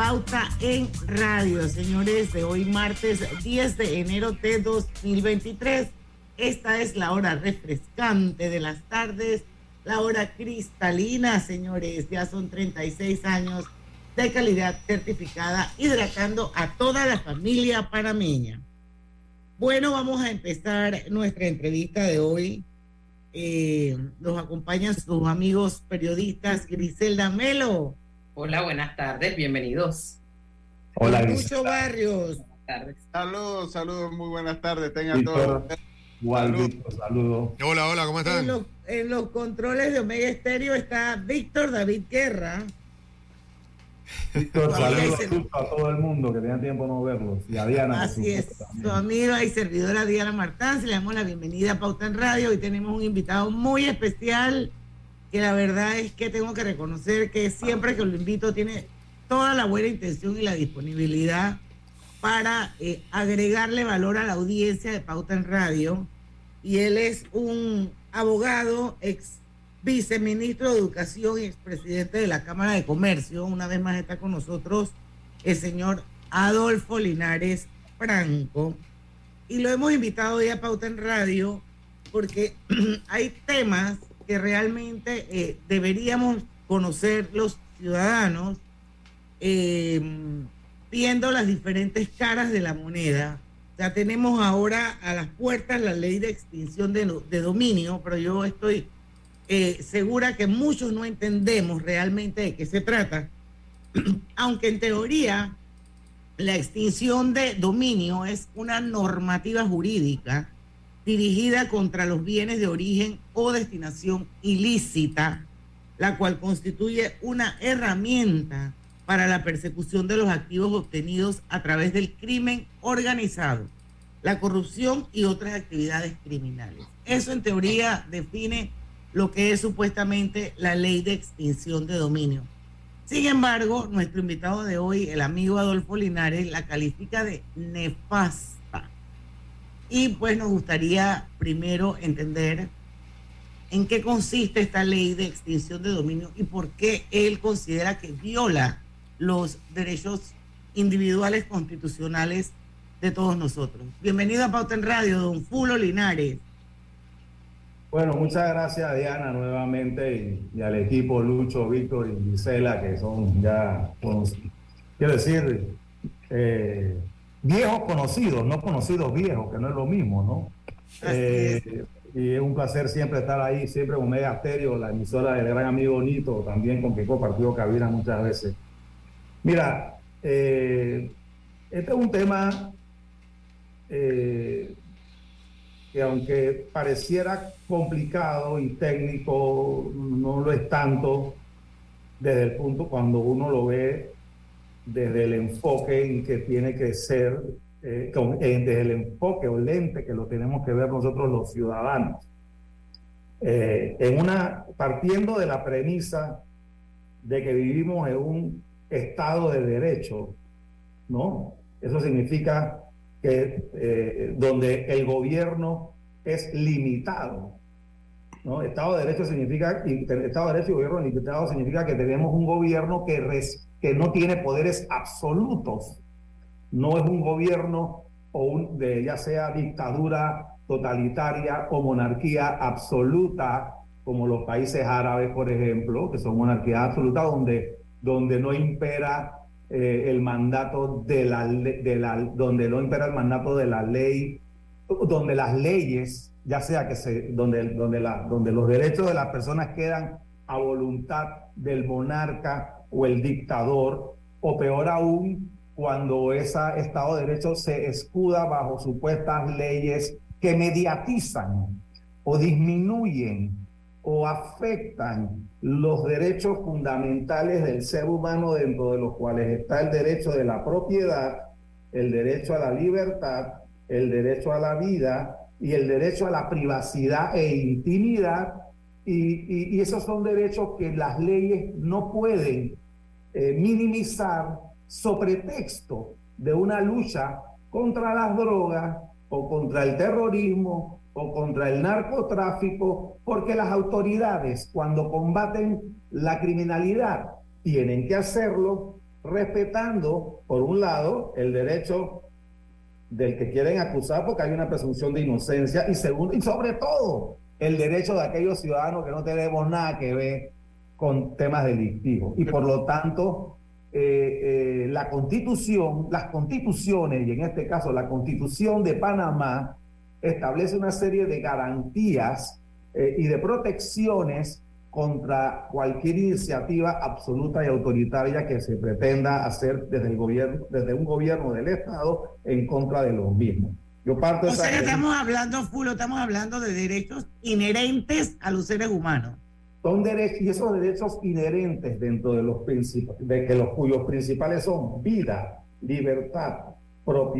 Pauta en Radio, señores, de hoy martes 10 de enero de 2023. Esta es la hora refrescante de las tardes, la hora cristalina, señores. Ya son 36 años de calidad certificada, hidratando a toda la familia panameña. Bueno, vamos a empezar nuestra entrevista de hoy. Eh, nos acompañan sus amigos periodistas Griselda Melo. Hola, buenas tardes, bienvenidos. Hola, Lucho Barrios. Buenas tardes. Saludos, saludos, muy buenas tardes, tengan todos. Saludos. Hola, hola, ¿cómo En, están? los- en los controles de Omega Estéreo está Víctor David Guerra. Víctor, saludos a todo el mundo que tenía tiempo no verlos. Y a Diana. Así es, su amiga y servidora Diana Martán. Se le damos la bienvenida a Pauta en Radio. Hoy tenemos un invitado muy especial que la verdad es que tengo que reconocer que siempre que lo invito tiene toda la buena intención y la disponibilidad para eh, agregarle valor a la audiencia de Pauta en Radio. Y él es un abogado, ex viceministro de Educación y expresidente de la Cámara de Comercio. Una vez más está con nosotros el señor Adolfo Linares Franco. Y lo hemos invitado hoy a Pauta en Radio porque hay temas que realmente eh, deberíamos conocer los ciudadanos eh, viendo las diferentes caras de la moneda. Ya tenemos ahora a las puertas la ley de extinción de, dominio, pero yo estoy eh, segura que muchos no entendemos realmente de qué se trata, aunque en teoría la extinción de dominio es una normativa jurídica dirigida contra los bienes de origen o destinación ilícita, la cual constituye una herramienta para la persecución de los activos obtenidos a través del crimen organizado, la corrupción y otras actividades criminales. Eso en teoría define lo que es supuestamente la ley de extinción de dominio. Sin embargo, nuestro invitado de hoy, el amigo Adolfo Linares, la califica de nefasta. Y pues nos gustaría primero entender en qué consiste esta ley de extinción de dominio y por qué él considera que viola los derechos individuales constitucionales de todos nosotros. Bienvenido a Pauta en Radio, don Fulo Linares. Bueno, muchas gracias, Diana, nuevamente, y, al equipo Lucho, Víctor y Gisela, que son ya, conoc- quiero decir, eh, viejos conocidos, no conocidos viejos, que no es lo mismo, ¿no? Eh, y es un placer siempre estar ahí, siempre con Mega Stereo, la emisora del gran amigo Nito, también con que he compartido cabina muchas veces. Mira, eh, este es un tema eh, que aunque pareciera complicado y técnico, no lo es tanto desde el punto cuando uno lo ve desde el enfoque en que tiene que ser, eh, con- eh, desde el enfoque o lente que lo tenemos que ver nosotros los ciudadanos. Eh, en una, partiendo de la premisa de que vivimos en un estado de derecho, ¿no? Eso significa que eh, donde el gobierno es limitado. ¿no? Estado de Derecho significa, Estado de Derecho y gobierno limitado significa que tenemos un gobierno que, res- que no tiene poderes absolutos. No es un gobierno o ya sea dictadura totalitaria o monarquía absoluta, como los países árabes, por ejemplo, que son monarquías absolutas donde, donde no impera eh, el mandato de la, de la donde no impera el mandato de la ley donde las leyes ya sea que se donde donde la donde los derechos de las personas quedan a voluntad del monarca o el dictador o peor aún cuando ese estado de derecho se escuda bajo supuestas leyes que mediatizan o disminuyen o afectan los derechos fundamentales del ser humano dentro de los cuales está el derecho de la propiedad, el derecho a la libertad, el derecho a la vida y el derecho a la privacidad e intimidad, y, y, esos son derechos que las leyes no pueden eh, minimizar sobre texto de una lucha contra las drogas o contra el terrorismo o contra el narcotráfico, porque las autoridades cuando combaten la criminalidad tienen que hacerlo respetando, por un lado, el derecho del que quieren acusar porque hay una presunción de inocencia y segundo, y sobre todo, el derecho de aquellos ciudadanos que no tenemos nada que ver con temas delictivos. Y por lo tanto, eh, eh, la constitución, las constituciones, y en este caso la constitución de Panamá, establece una serie de garantías eh, y de protecciones contra cualquier iniciativa absoluta y autoritaria que se pretenda hacer desde el gobierno, desde un gobierno del Estado en contra de los mismos. Yo parto o sea que estamos hablando, Fulo, estamos hablando de derechos inherentes a los seres humanos. Son derechos, y esos derechos inherentes dentro de los principios, de que los cuyos principales son vida, libertad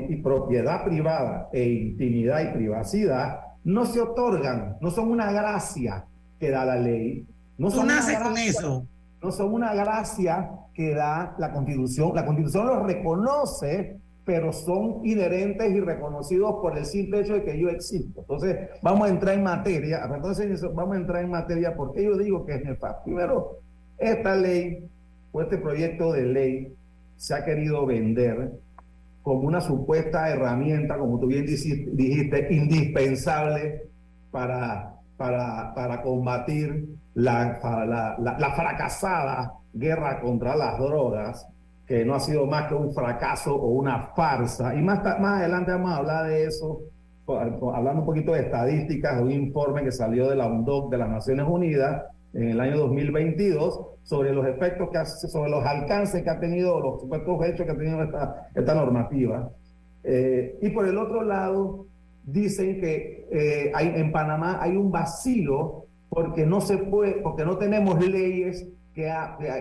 y propiedad privada e intimidad y privacidad, no se otorgan, no son una gracia que da la ley, no son con eso. No son una gracia que da la Constitución. La Constitución los reconoce, pero son inherentes y reconocidos por el simple hecho de que yo existo. Entonces, vamos a entrar en materia. Entonces, vamos a entrar en materia porque yo digo que es nefasto. Primero, esta ley o este proyecto de ley se ha querido vender como una supuesta herramienta, como tú bien dijiste, indispensable para, para, para combatir la, la, fracasada guerra contra las drogas, que no ha sido más que un fracaso o una farsa. Y más, más adelante vamos a hablar de eso, hablando un poquito de estadísticas, de un informe que salió de la UNDOC de las Naciones Unidas en el año 2022 sobre los efectos que sobre los alcances que ha tenido, los supuestos hechos que ha tenido esta, esta normativa. Eh, y por el otro lado, dicen que eh, en Panamá hay un vacío porque no se puede, porque no tenemos leyes que,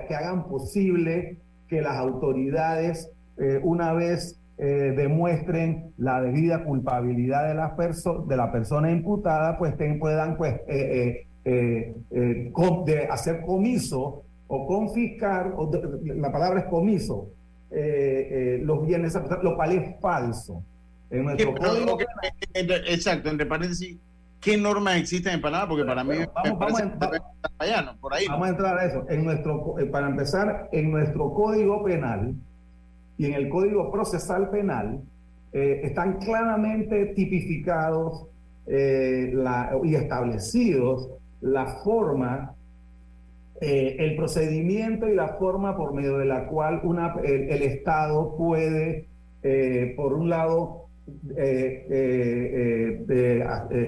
que, hagan posible que las autoridades, eh, una vez eh, demuestren la debida culpabilidad de, las de la persona imputada, pues puedan pues, eh, de hacer comiso o confiscar, o la palabra es comiso, los bienes, lo cual es falso. En nuestro código, exacto, entre paréntesis, ¿Qué normas existen en Panamá? Porque para mí vamos, a, por ahí. Vamos a entrar a eso. En nuestro, eh, para empezar, en nuestro código penal y en el código procesal penal eh, están claramente tipificados eh, y establecidos la forma, el procedimiento y la forma por medio de la cual una, el Estado puede, por un lado,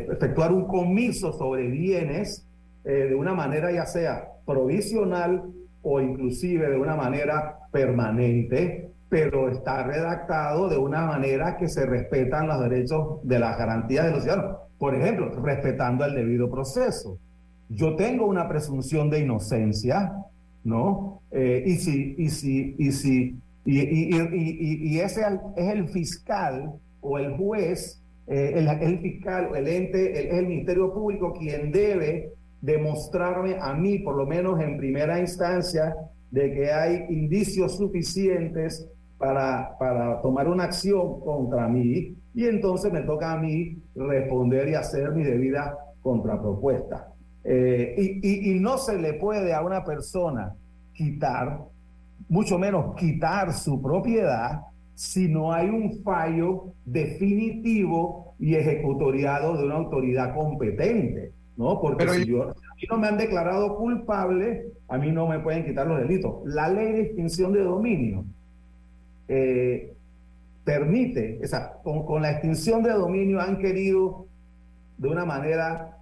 efectuar un comiso sobre bienes de una manera ya sea provisional o inclusive de una manera permanente, pero está redactado de una manera que se respetan los derechos de las garantías de los ciudadanos. Por ejemplo, respetando el debido proceso. Yo tengo una presunción de inocencia, ¿no? y si, y si, y si, y ese es el fiscal o el juez, eh, el, fiscal o el ente, el, el Ministerio Público quien debe demostrarme a mí, por lo menos en primera instancia, de que hay indicios suficientes para, para tomar una acción contra mí y entonces me toca a mí responder y hacer mi debida contrapropuesta. Eh, y, y, no se le puede a una persona quitar, mucho menos quitar su propiedad, si no hay un fallo definitivo y ejecutoriado de una autoridad competente, ¿no? Porque si yo, a mí no me han declarado culpable, a mí no me pueden quitar los delitos. La ley de extinción de dominio eh, permite, o sea, con, con la extinción de dominio han querido de una manera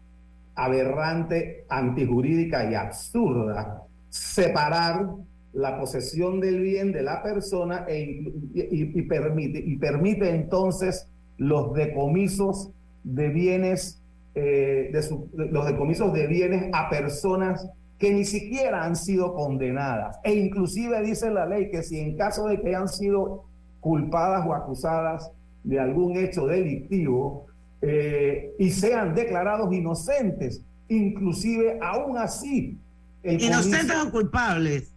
aberrante, antijurídica y absurda separar la posesión del bien de la persona e, y, permite, y permite entonces los decomisos de bienes, eh, de los decomisos de bienes a personas que ni siquiera han sido condenadas. E inclusive dice la ley que si en caso de que hayan sido culpadas o acusadas de algún hecho delictivo, eh, y sean declarados inocentes, inclusive aún así. El ¿Inocentes o culpables?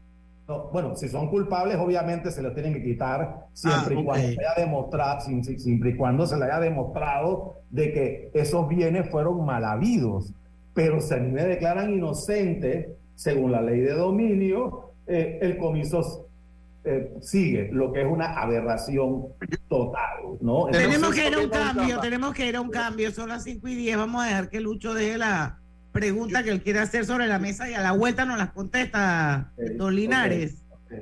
Bueno, si son culpables, obviamente se los tienen que quitar siempre, y, cuando se haya demostrado, siempre y cuando se le haya demostrado de que esos bienes fueron mal habidos. Pero si a mí me declaran inocente, según la ley de dominio, eh, el comiso eh, sigue, lo que es una aberración total. ¿no? tenemos que ir a un cambio, tenemos que ir a un cambio. Son las 5 y 10. Vamos a dejar que Lucho deje la pregunta que él quiere hacer sobre la mesa y a la vuelta nos las contesta Don Linares.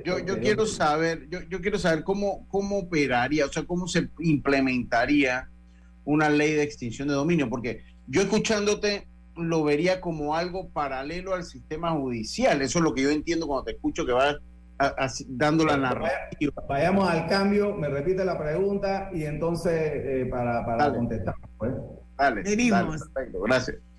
Yo, yo quiero saber, yo, yo quiero saber cómo, cómo operaría, o sea, cómo se implementaría una ley de extinción de dominio, porque yo escuchándote lo vería como algo paralelo al sistema judicial. Eso es lo que yo entiendo cuando te escucho que vas dando la narrativa. Vayamos al cambio, me repite la pregunta y entonces eh, para, para contestar. Pues. Dale, perfecto, gracias.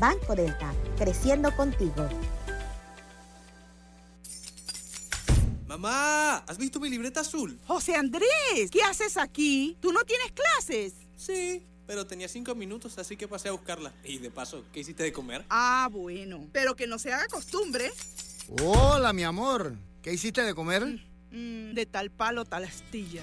Banco Delta, creciendo contigo. Mamá, ¿has visto mi libreta azul? José Andrés, ¿qué haces aquí? ¿Tú no tienes clases? Sí, pero tenía cinco minutos, así que pasé a buscarla. Y de paso, ¿qué hiciste de comer? Ah, bueno. Pero que no se haga costumbre. Hola, mi amor. ¿Qué hiciste de comer? Mm, de tal palo, tal astilla.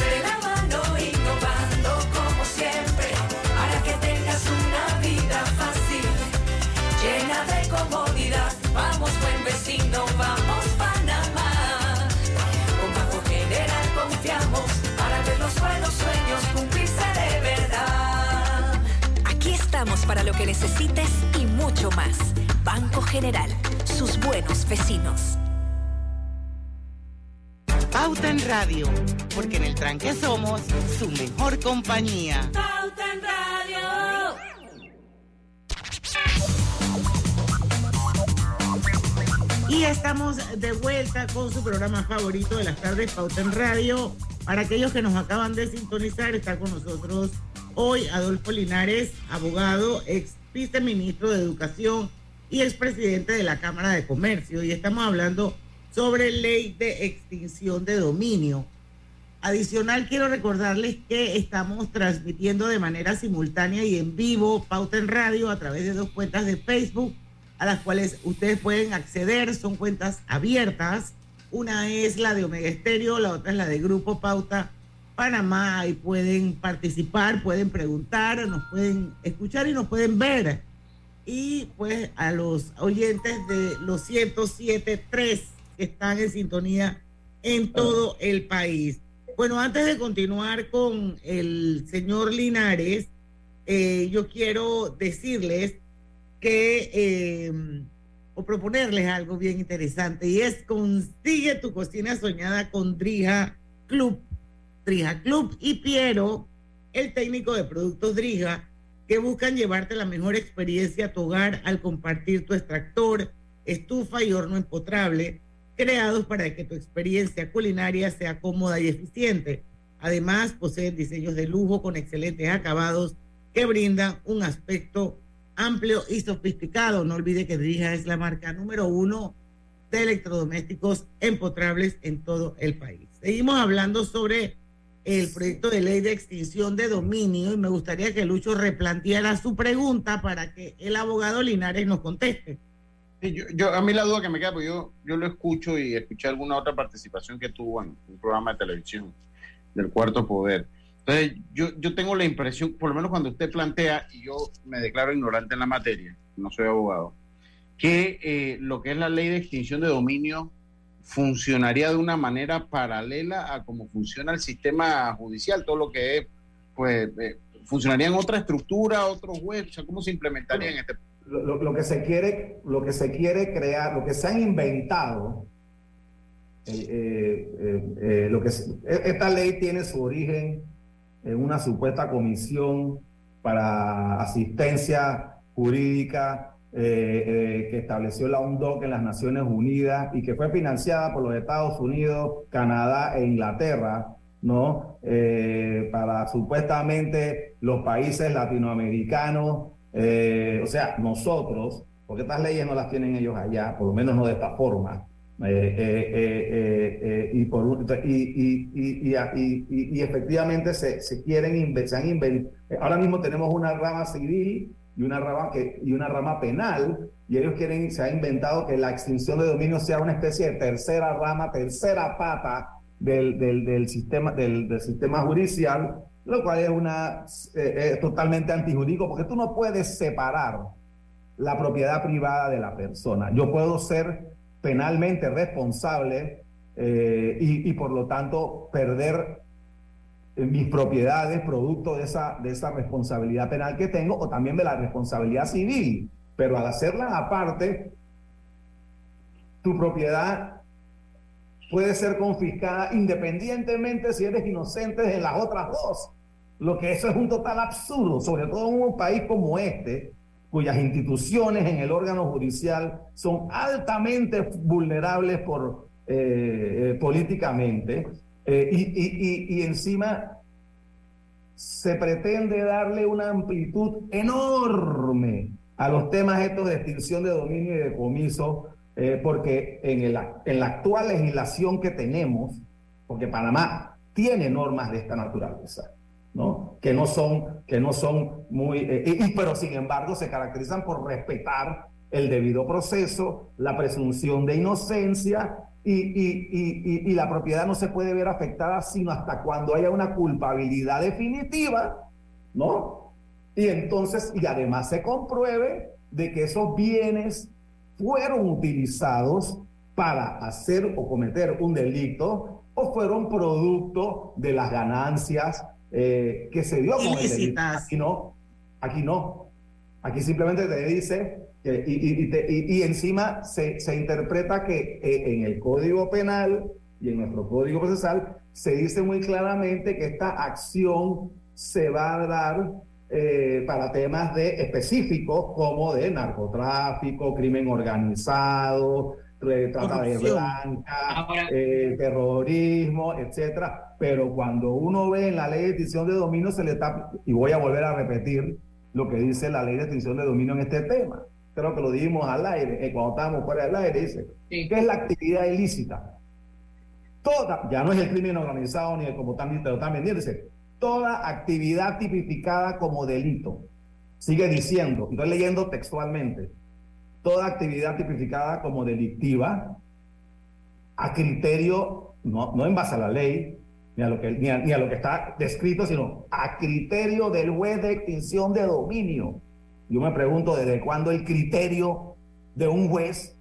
para lo que necesites y mucho más. Banco General, sus buenos vecinos. Pauta en Radio, porque en el tranque somos su mejor compañía. Pauta en Radio. Y estamos de vuelta con su programa favorito de las tardes, Pauta en Radio. Para aquellos que nos acaban de sintonizar, está con nosotros hoy Adolfo Linares, abogado, ex viceministro de Educación y expresidente de la Cámara de Comercio. Y estamos hablando sobre ley de extinción de dominio. Adicional, quiero recordarles que estamos transmitiendo de manera simultánea y en vivo Pauta en Radio a través de dos cuentas de Facebook a las cuales ustedes pueden acceder. Son cuentas abiertas. Una es la de Omega Estéreo, la otra es la de Grupo Pauta Panamá. Y pueden participar, pueden preguntar, nos pueden escuchar y nos pueden ver. Y pues a los oyentes de los 107.3 que están en sintonía en todo el país. Bueno, antes de continuar con el señor Linares, eh, yo quiero decirles que, eh, o proponerles algo bien interesante, y es consigue tu cocina soñada con Drija Club. Drija Club y Piero, el técnico de productos Drija, que buscan llevarte la mejor experiencia a tu hogar al compartir tu extractor, estufa y horno empotrable, creados para que tu experiencia culinaria sea cómoda y eficiente. Además, poseen diseños de lujo con excelentes acabados que brindan un aspecto amplio y sofisticado. No olvide que Drija es la marca número uno de electrodomésticos empotrables en todo el país. Seguimos hablando sobre el proyecto de ley de extinción de dominio y me gustaría que Lucho replanteara su pregunta para que el abogado Linares nos conteste. yo, a mí la duda que me queda, pues yo, yo lo escucho y escuché alguna otra participación que tuvo en un programa de televisión del Cuarto Poder. Entonces, yo, yo tengo la impresión, por lo menos cuando usted plantea, y yo me declaro ignorante en la materia, no soy abogado, que eh, lo que es la ley de extinción de dominio funcionaría de una manera paralela a cómo funciona el sistema judicial, todo lo que es, pues, eh, funcionaría en otra estructura, otros juez, o sea, ¿cómo se implementaría en este lo, lo, que se quiere, lo que se quiere crear, lo que se han inventado, eh, lo que e, esta ley tiene su origen en una supuesta comisión para asistencia jurídica eh, eh, que estableció la UNDOC en las Naciones Unidas y que fue financiada por los Estados Unidos, Canadá e Inglaterra, ¿no? Eh, para supuestamente los países latinoamericanos, o sea, nosotros, porque estas leyes no las tienen ellos allá, por lo menos no de esta forma. y, efectivamente se, se quieren se han ahora mismo tenemos una rama civil y una rama, que, y una rama penal, y ellos quieren, se ha inventado que la extinción de dominio sea una especie de tercera rama, tercera pata del, del, sistema, del, del, sistema judicial, lo cual es una eh, totalmente antijurídico, porque tú no puedes separar la propiedad privada de la persona. Yo puedo ser penalmente responsable eh, y, y, por lo tanto perder mis propiedades producto de esa, de esa responsabilidad penal que tengo o también de la responsabilidad civil. Pero al hacerla aparte, tu propiedad puede ser confiscada independientemente si eres inocente de las otras dos. Lo que eso es un total absurdo, sobre todo en un país como este, cuyas instituciones en el órgano judicial son altamente vulnerables por, eh, eh, políticamente eh, y, y, encima se pretende darle una amplitud enorme a los temas estos de extinción de dominio y de comiso, eh, porque en, el, en la actual legislación que tenemos, porque Panamá tiene normas de esta naturaleza, ¿no? Que no son, que no son muy, eh, pero sin embargo se caracterizan por respetar el debido proceso, la presunción de inocencia y, y, y, la propiedad no se puede ver afectada sino hasta cuando haya una culpabilidad definitiva, ¿no? Y entonces, y además se compruebe de que esos bienes fueron utilizados para hacer o cometer un delito o fueron producto de las ganancias eh, que se dio con el delito. Aquí no, aquí no. Aquí simplemente te dice y, y, encima se, se, interpreta que eh, en el Código Penal y en nuestro Código Procesal se dice muy claramente que esta acción se va a dar eh, para temas de específicos como de narcotráfico, crimen organizado, trata de blanca, eh, terrorismo, etcétera. Pero cuando uno ve en la ley de extinción de dominio se le está, y voy a volver a repetir lo que dice la ley de extinción de dominio en este tema creo que lo dijimos al aire, eh, cuando estábamos fuera del aire, dice, ¿qué es la actividad ilícita? Toda, ya no es el crimen organizado ni el como también están vendiendo, dice, toda actividad tipificada como delito. Sigue diciendo, estoy leyendo textualmente, toda actividad tipificada como delictiva a criterio, no, no en base a la ley, ni a, lo que, ni a lo que está descrito, sino a criterio del juez de extinción de dominio yo me pregunto desde cuándo el criterio de un juez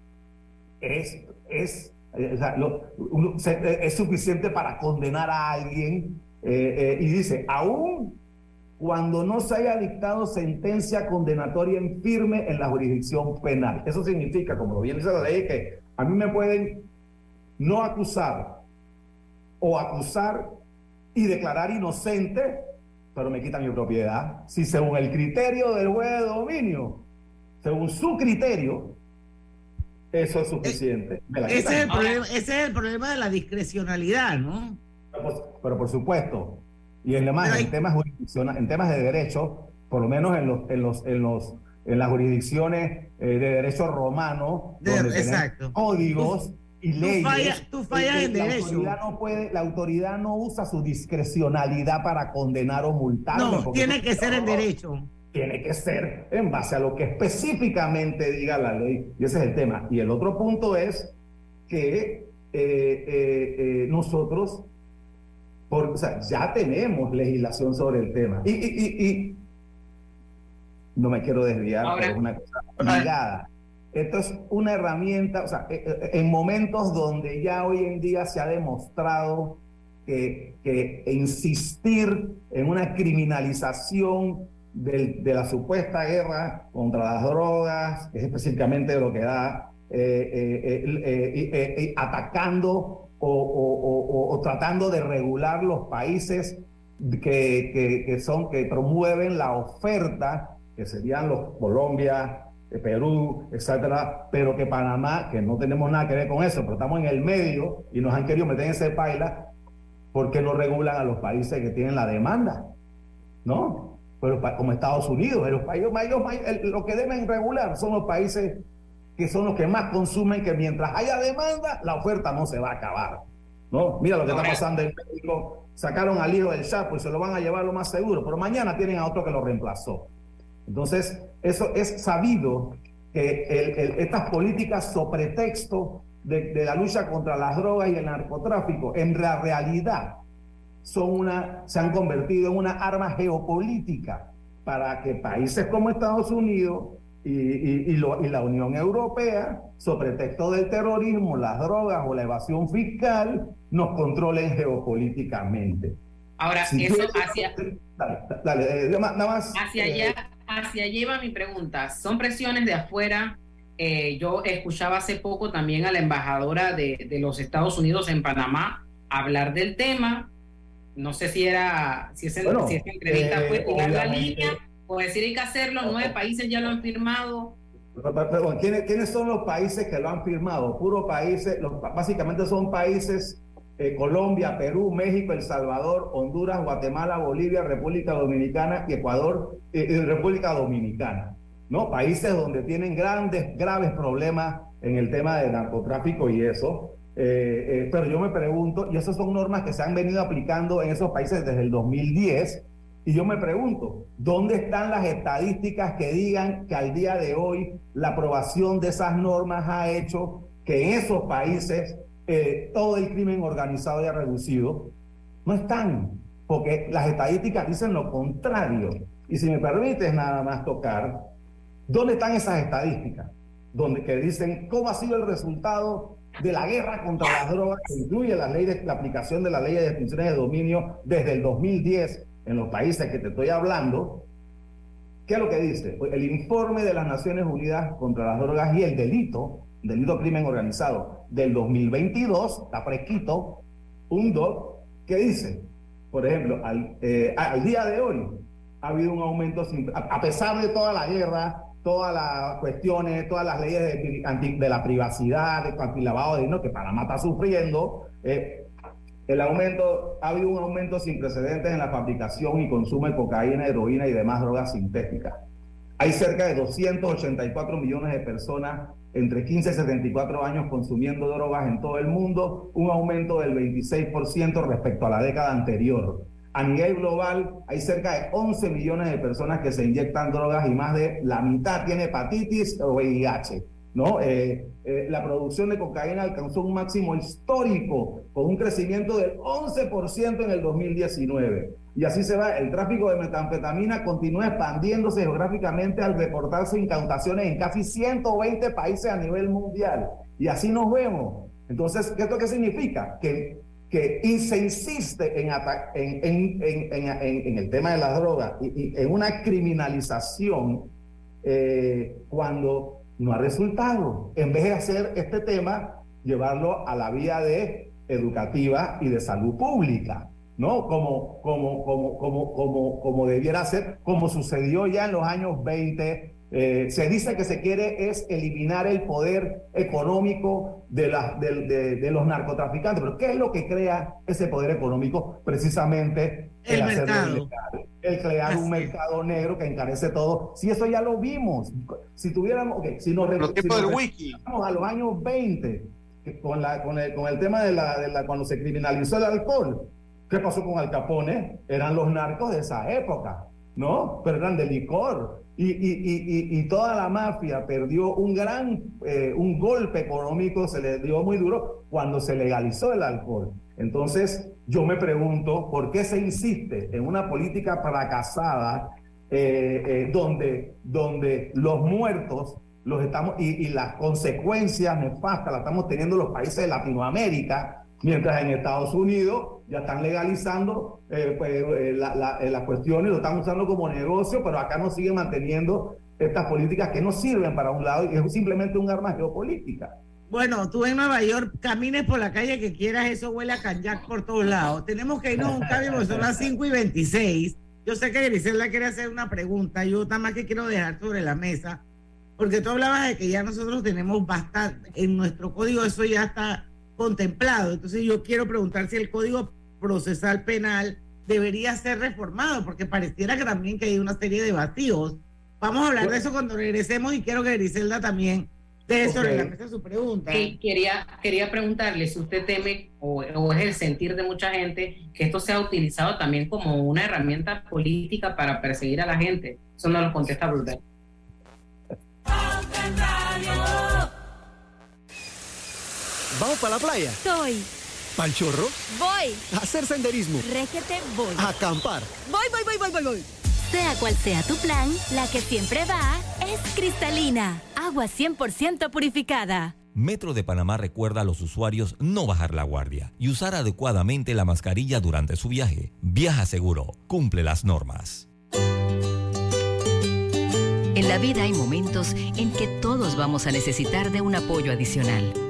es, es, eh, eh, es suficiente para condenar a alguien. Eh, y dice, aún cuando no se haya dictado sentencia condenatoria en firme en la jurisdicción penal. Eso significa, como lo viene dice la ley, que a mí me pueden no acusar o acusar y declarar inocente pero me quita mi propiedad. Si según el criterio del juez de dominio, según su criterio, eso es suficiente. ese, es el problema, ese, es el problema, de la discrecionalidad, ¿no? Pero por, supuesto, y en, demás, en, temas, en temas de derecho, por lo menos en los, en los, en los, en las jurisdicciones eh, de derecho romano, De- donde exacto. códigos y tú leyes. fallas- tú fallas en la derecho. Autoridad no puede, la autoridad no usa su discrecionalidad para condenar o multar. No, tiene que ser en derecho. Tiene que ser en base a lo que específicamente diga la ley. Y ese es el tema. Y el otro punto es que eh, eh, eh, nosotros por, o sea, ya tenemos legislación sobre el tema. Y, y- y- y no me quiero desviar, Ahora- pero es una cosa ligada. Esto es una herramienta, o sea, eh, eh, en momentos donde ya hoy en día se ha demostrado que, insistir en una criminalización de la supuesta guerra contra las drogas, que es específicamente lo que da, atacando o, tratando de regular los países que, que- son, que promueven la oferta, que serían los Colombia, Perú, etcétera, pero que Panamá, que no tenemos nada que ver con eso, pero estamos en el medio y nos han querido meter en ese paila, porque no regulan a los países que tienen la demanda? ¿No? Pero como Estados Unidos, los países, el- lo que deben regular son los países que son los que más consumen, que mientras haya demanda, la oferta no se va a acabar. ¿no? Mira lo que está pasando en México. Sacaron al hijo del Chapo y se lo van a llevar lo más seguro, pero mañana tienen a otro que lo reemplazó. Entonces, eso es sabido que el- el- estas políticas sobre pretexto de, de la lucha contra las drogas y el narcotráfico, en la realidad, son una, se han convertido en una arma geopolítica para que países como Estados Unidos y, y- y lo- y la Unión Europea, sobre pretexto del terrorismo, las drogas o la evasión fiscal, nos controlen geopolíticamente. Ahora, Si eso hacia, Dale, dale, eh, nada más- nada más, hacia eh, allá, hacia allá iba mi pregunta. Son presiones de afuera. Eh, yo escuchaba hace poco también a la embajadora de, de los Estados Unidos en Panamá hablar del tema. No sé si era, si, ese- Bueno, si esa entrevista eh, fue tirar la línea o decir hay que hacerlo. Nueve países ya lo han firmado. Perdón, ¿quiénes, quiénes son los países que lo han firmado? Puros países, los- básicamente son países eh, Colombia, Perú, México, El Salvador, Honduras, Guatemala, Bolivia, República Dominicana y Ecuador eh, y República Dominicana. ¿no? Países donde tienen grandes, graves problemas en el tema de narcotráfico y eso. Eh, eh, pero yo me pregunto, y esas son normas que se han venido aplicando en esos países desde el 2010, y yo me pregunto, ¿dónde están las estadísticas que digan que al día de hoy la aprobación de esas normas ha hecho que esos países eh, todo el crimen organizado haya reducido? No están, porque las estadísticas dicen lo contrario. Y si me permites nada más tocar, ¿dónde están esas estadísticas? Donde que dicen cómo ha sido el resultado de la guerra contra las drogas, que incluye la, ley de, la aplicación de la ley de definiciones de dominio desde el 2010 en los países que te estoy hablando. ¿Qué es lo que dice? Pues El informe de las Naciones Unidas contra las drogas y el delito, delito crimen organizado del 2022, está fresquito, un DOC, que dice, por ejemplo, al, eh, al día de hoy ha habido un aumento, sin- a, a pesar de toda la guerra, todas las cuestiones, todas las leyes de, de la privacidad, de antilavado de dinero que Panamá está sufriendo, eh, el aumento, ha habido un aumento sin precedentes en la fabricación y consumo de cocaína, heroína y demás drogas sintéticas. Hay cerca de 284 millones de personas entre 15 y 74 años consumiendo drogas en todo el mundo, un aumento del 26% respecto a la década anterior. A nivel global hay cerca de 11 millones de personas que se inyectan drogas y más de la mitad tiene hepatitis o VIH. ¿No? Eh, eh, la producción de cocaína alcanzó un máximo histórico con un crecimiento del 11% en el 2019. Y así se va, el tráfico de metanfetamina continúa expandiéndose geográficamente al reportarse incautaciones en casi 120 países a nivel mundial. Y así nos vemos. Entonces, ¿qué es lo que significa? Que, que se insiste en, en, en, en, el tema de las drogas y, y en una criminalización eh, cuando no ha resultado. En vez de hacer este tema, llevarlo a la vía de educativa y de salud pública, ¿no? Como, como, como, como, como, como debiera ser, como sucedió ya en los años 20. Eh, se dice que se quiere es eliminar el poder económico de, las de, de- de los narcotraficantes, pero ¿qué es lo que crea ese poder económico? Precisamente El hacerlo mercado. ilegal. el crear un mercado negro que encarece todo. Si eso ya lo vimos, si tuviéramos, okay, si nos, los si del wiki. a los años 20, con, la, con, el, con el tema de la, de la, cuando se criminalizó el alcohol, ¿qué pasó con Al Capone? Eran los narcos de esa época, ¿no? Pero eran de licor. Y, y, y, y toda la mafia perdió un gran, eh, un golpe económico, se le dio muy duro cuando se legalizó el alcohol. Entonces, yo me pregunto por qué se insiste en una política fracasada eh, eh, donde, donde los muertos los estamos y, las consecuencias nefastas las estamos teniendo los países de Latinoamérica, mientras en Estados Unidos ya están legalizando eh, pues, las cuestiones, lo están usando como negocio, pero acá no siguen manteniendo estas políticas que no sirven para un lado y es simplemente un arma geopolítica. Bueno, tú en Nueva York camines por la calle que quieras, eso huele a kayak por todos lados. Tenemos que irnos a un cambio son las 5 y 26. Yo sé que Griselda quiere hacer una pregunta, yo nada más que quiero dejar sobre la mesa, porque tú hablabas de que ya nosotros tenemos bastante, en nuestro código eso ya está contemplado. Entonces yo quiero preguntar si el código procesal penal debería ser reformado, porque pareciera que también que hay una serie de vacíos. Vamos a hablar de eso cuando regresemos y quiero que Griselda también sobre la mesa su pregunta. quería, quería preguntarle si usted teme o, es el sentir de mucha gente que esto sea utilizado también como una herramienta política para perseguir a la gente. Eso no lo contesta Brutal. ¿Vamos para la playa? Estoy. ¿Pal chorro? Voy. A hacer senderismo. Régete, voy. A acampar. Voy, voy, voy, voy, voy, voy. Sea cual sea tu plan, la que siempre va es cristalina, agua 100% purificada. Metro de Panamá recuerda a los usuarios no bajar la guardia y usar adecuadamente la mascarilla durante su viaje. Viaja seguro, cumple las normas. En la vida hay momentos en que todos vamos a necesitar de un apoyo adicional.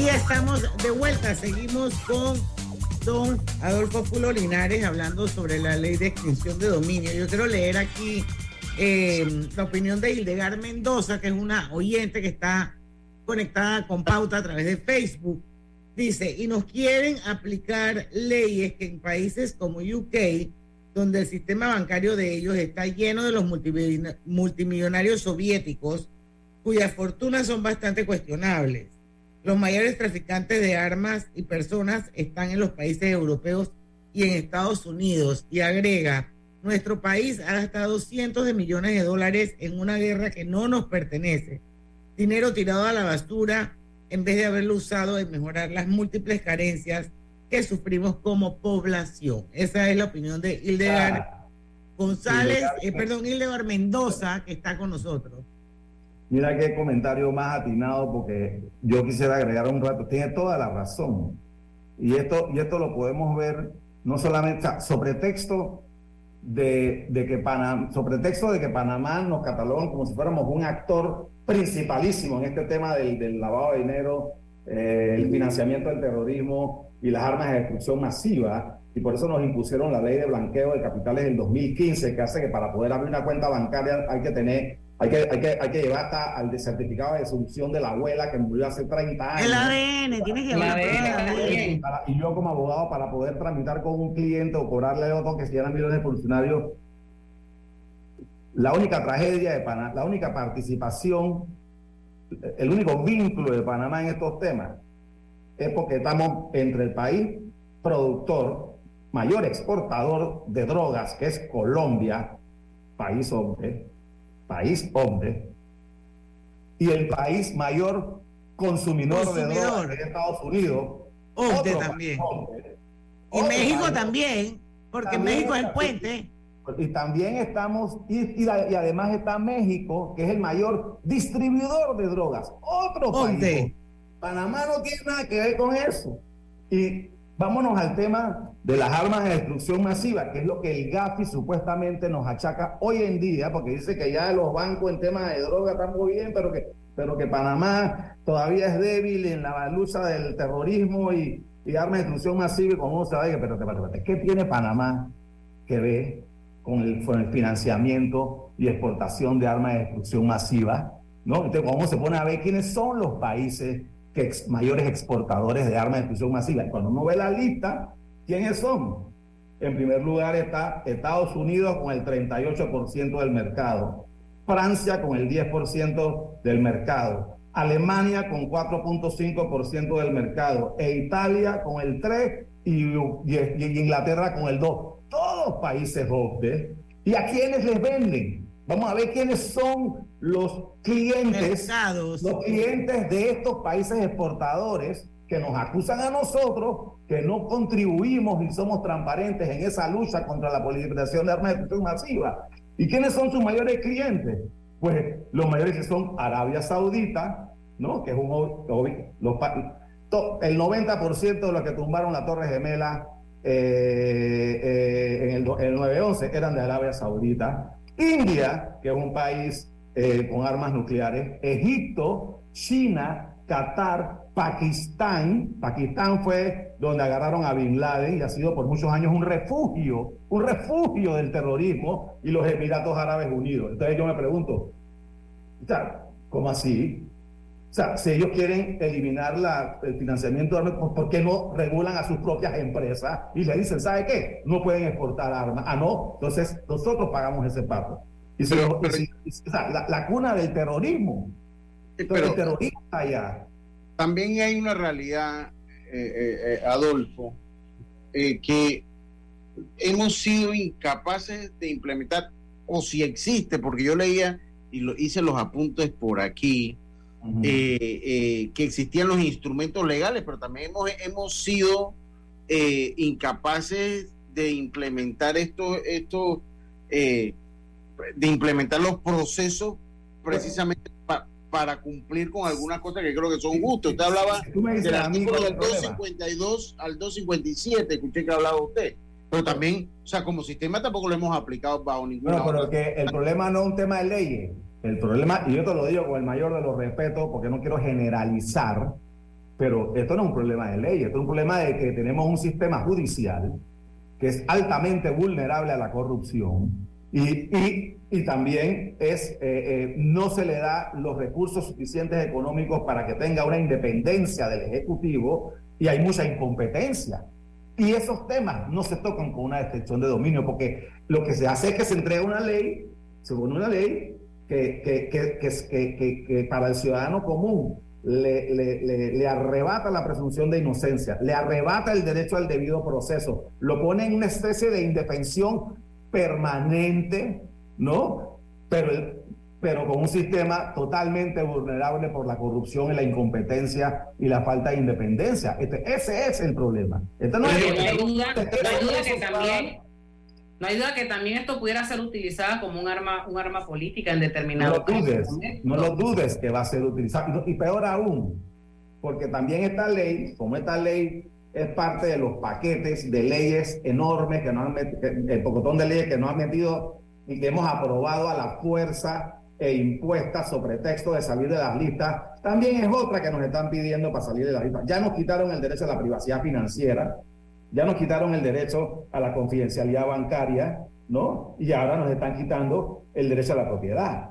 Y estamos de vuelta, seguimos con don Adolfo Pulo Linares hablando sobre la ley de extinción de dominio. Yo quiero leer aquí eh, la opinión de Hildegard Mendoza, que es una oyente que está conectada con Pauta a través de Facebook. Dice, y nos quieren aplicar leyes que en países como UK, donde el sistema bancario de ellos está lleno de los multimillonarios soviéticos, cuyas fortunas son bastante cuestionables. Los mayores traficantes de armas y personas están en los países europeos y en Estados Unidos. Y agrega, nuestro país ha gastado cientos de millones de dólares en una guerra que no nos pertenece. Dinero tirado a la basura en vez de haberlo usado en mejorar las múltiples carencias que sufrimos como población. Esa es la opinión de Hildegard ah. González, eh, perdón, Hildegard Mendoza, que está con nosotros. Mira qué comentario más atinado, porque yo quisiera agregar un rato. Tiene toda la razón. Y esto, y esto lo podemos ver no solamente, sobre texto de, de que Panamá, sobre texto de que Panamá nos catalogan como si fuéramos un actor principalísimo en este tema del, lavado de dinero, eh, el financiamiento del terrorismo y las armas de destrucción masiva. Y por eso nos impusieron la ley de blanqueo de capitales del 2015, que hace que para poder abrir una cuenta bancaria hay que tener Hay que, hay, que, hay que llevar hasta al certificado de defunción de la abuela que murió hace 30 años. El ADN, tiene que llevar y, para- y yo como abogado para poder tramitar con un cliente o cobrarle otro que se llama millones de funcionarios, la única tragedia de Panamá, la única participación, el único vínculo de Panamá en estos temas es porque estamos entre el país productor, mayor exportador de drogas, que es Colombia, país hombre, país hombre, y el país mayor consumidor, de Consumidor. drogas que es Estados Unidos. Hombre también. hombre. Y México país. también, porque También México es el puente. Y también estamos, y, y la- y además está México, que es el mayor distribuidor de drogas. Otro ¿Dónde? país. Panamá no tiene nada que ver con eso. Y vámonos al tema de las armas de destrucción masiva, que es lo que el GAFI supuestamente nos achaca hoy en día, porque dice que ya los bancos en temas de droga están muy bien, pero que, pero que Panamá todavía es débil en la lucha del terrorismo y, y armas de destrucción masiva. Y como uno sabe, pero ¿qué tiene Panamá que ver con el, con el financiamiento y exportación de armas de destrucción masiva? ¿no? Entonces, uno se pone a ver quiénes son los países que ex- mayores exportadores de armas de destrucción masiva, cuando uno ve la lista, ¿quiénes son? En primer lugar está Estados Unidos con el 38% del mercado, Francia con el 10% del mercado, Alemania con 4.5% del mercado, e Italia con el 3% y, y- y Inglaterra con el 2%. Todos países OCDE. ¿Y a quiénes les venden? Vamos a ver quiénes son los clientes, los clientes de estos países exportadores que nos acusan a nosotros que no contribuimos y somos transparentes en esa lucha contra la proliferación de armas de destrucción masiva. ¿Y quiénes son sus mayores clientes? Pues los mayores que son Arabia Saudita, ¿no? Que es un los el 90% de los que tumbaron la Torre Gemela eh, eh, en el, el 9-11 eran de Arabia Saudita. India, que es un país eh, con armas nucleares. Egipto, China, Qatar, Pakistán. Pakistán fue donde agarraron a Bin Laden y ha sido por muchos años un refugio, un refugio del terrorismo y los Emiratos Árabes Unidos. Entonces yo me pregunto, ¿cómo así? O sea, si ellos quieren eliminar la- el financiamiento de armas, ¿por- ¿por qué no regulan a sus propias empresas y le dicen, ¿sabe qué? No pueden exportar armas. Ah, no, entonces nosotros pagamos ese pato. Y y si- o sea, la, la cuna del terrorismo. Entonces, el terrorismo está allá. También hay una realidad, eh, eh, eh, Adolfo, eh, que hemos sido incapaces de implementar, o si existe, porque yo leía y lo, hice los apuntes por aquí, eh, eh, que existían los instrumentos legales, pero también hemos, hemos sido eh, incapaces de implementar esto, esto eh, de implementar los procesos precisamente pa- para cumplir con algunas cosas que creo que son justas. Usted hablaba del artículo del el problema. 252 al 257, escuché que hablaba usted. Pero también, o sea, como sistema tampoco lo hemos aplicado bajo ninguna Bueno, pero otra- que el problema no es un tema de leyes. El problema, y yo te lo digo con el mayor de los respetos, porque no quiero generalizar, pero esto no es un problema de leyes, esto es un problema de que tenemos un sistema judicial que es altamente vulnerable a la corrupción y, y- y también es, eh, eh, no se le da los recursos suficientes económicos para que tenga una independencia del Ejecutivo y hay mucha incompetencia. Y esos temas no se tocan con una excepción de dominio, porque lo que se hace es que se entrega una ley, según una ley, que, que, que, para el ciudadano común le, le- le- le arrebata la presunción de inocencia, le arrebata el derecho al debido proceso, lo pone en una especie de indefensión permanente, ¿no? Pero, pero con un sistema totalmente vulnerable por la corrupción y la incompetencia y la falta de independencia. Este, ese es el problema. Este no es el problema. duda, no hay duda que también, no hay duda que también esto pudiera ser utilizada como un arma, un arma política en No determinado lo dudes, no lo dudes que va a ser utilizado. Y no- peor aún, porque también esta ley, como esta ley es parte de los paquetes de leyes enormes que nos han metido, el pocotón de leyes que nos han metido y que hemos aprobado a la fuerza e impuestas sobre pretexto de salir de las listas, también es otra que nos están pidiendo para salir de las listas. Ya nos quitaron el derecho a la privacidad financiera, ya nos quitaron el derecho a la confidencialidad bancaria, ¿no? Y ahora nos están quitando el derecho a la propiedad.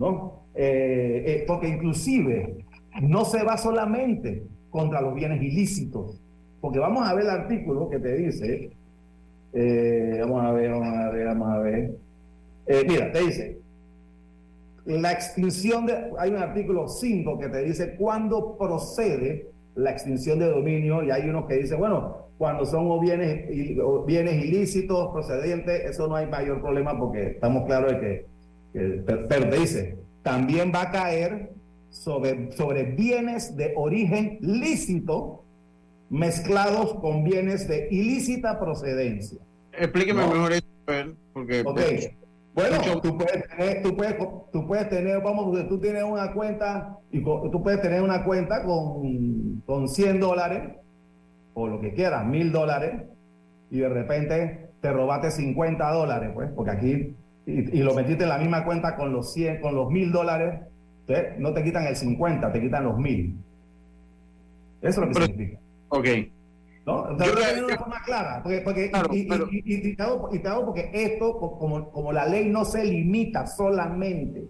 ¿no? Eh, eh, porque inclusive no se va solamente contra los bienes ilícitos, porque vamos a ver el artículo que te dice, eh, vamos a ver, vamos a ver, vamos a ver, mira, te dice, la extinción de, hay un artículo 5 que te dice cuándo procede la extinción de dominio y hay unos que dicen, bueno, cuando son o bienes, il- o bienes ilícitos procedentes, eso no hay mayor problema porque estamos claros de que, que- pero, pero te dice, también va a caer sobre, sobre bienes de origen lícito mezclados con bienes de ilícita procedencia. Explíqueme No. mejor eso, porque Ok. Bueno, tú puedes, tener, tú, puedes, tú puedes tener, vamos, tú tienes una cuenta y tú puedes tener una cuenta con, con 100 dólares o lo que quieras, mil dólares y de repente te robaste 50 dólares, pues, porque aquí y, y lo metiste en la misma cuenta con los 100, con los mil dólares, entonces no te quitan el 50, te quitan los mil. Eso es lo que significa. Ok. ¿no? O sea, Yo de una forma clara, porque, porque- y, y- y- y- y te hago, y te hago porque esto, co- como, como la ley no se limita solamente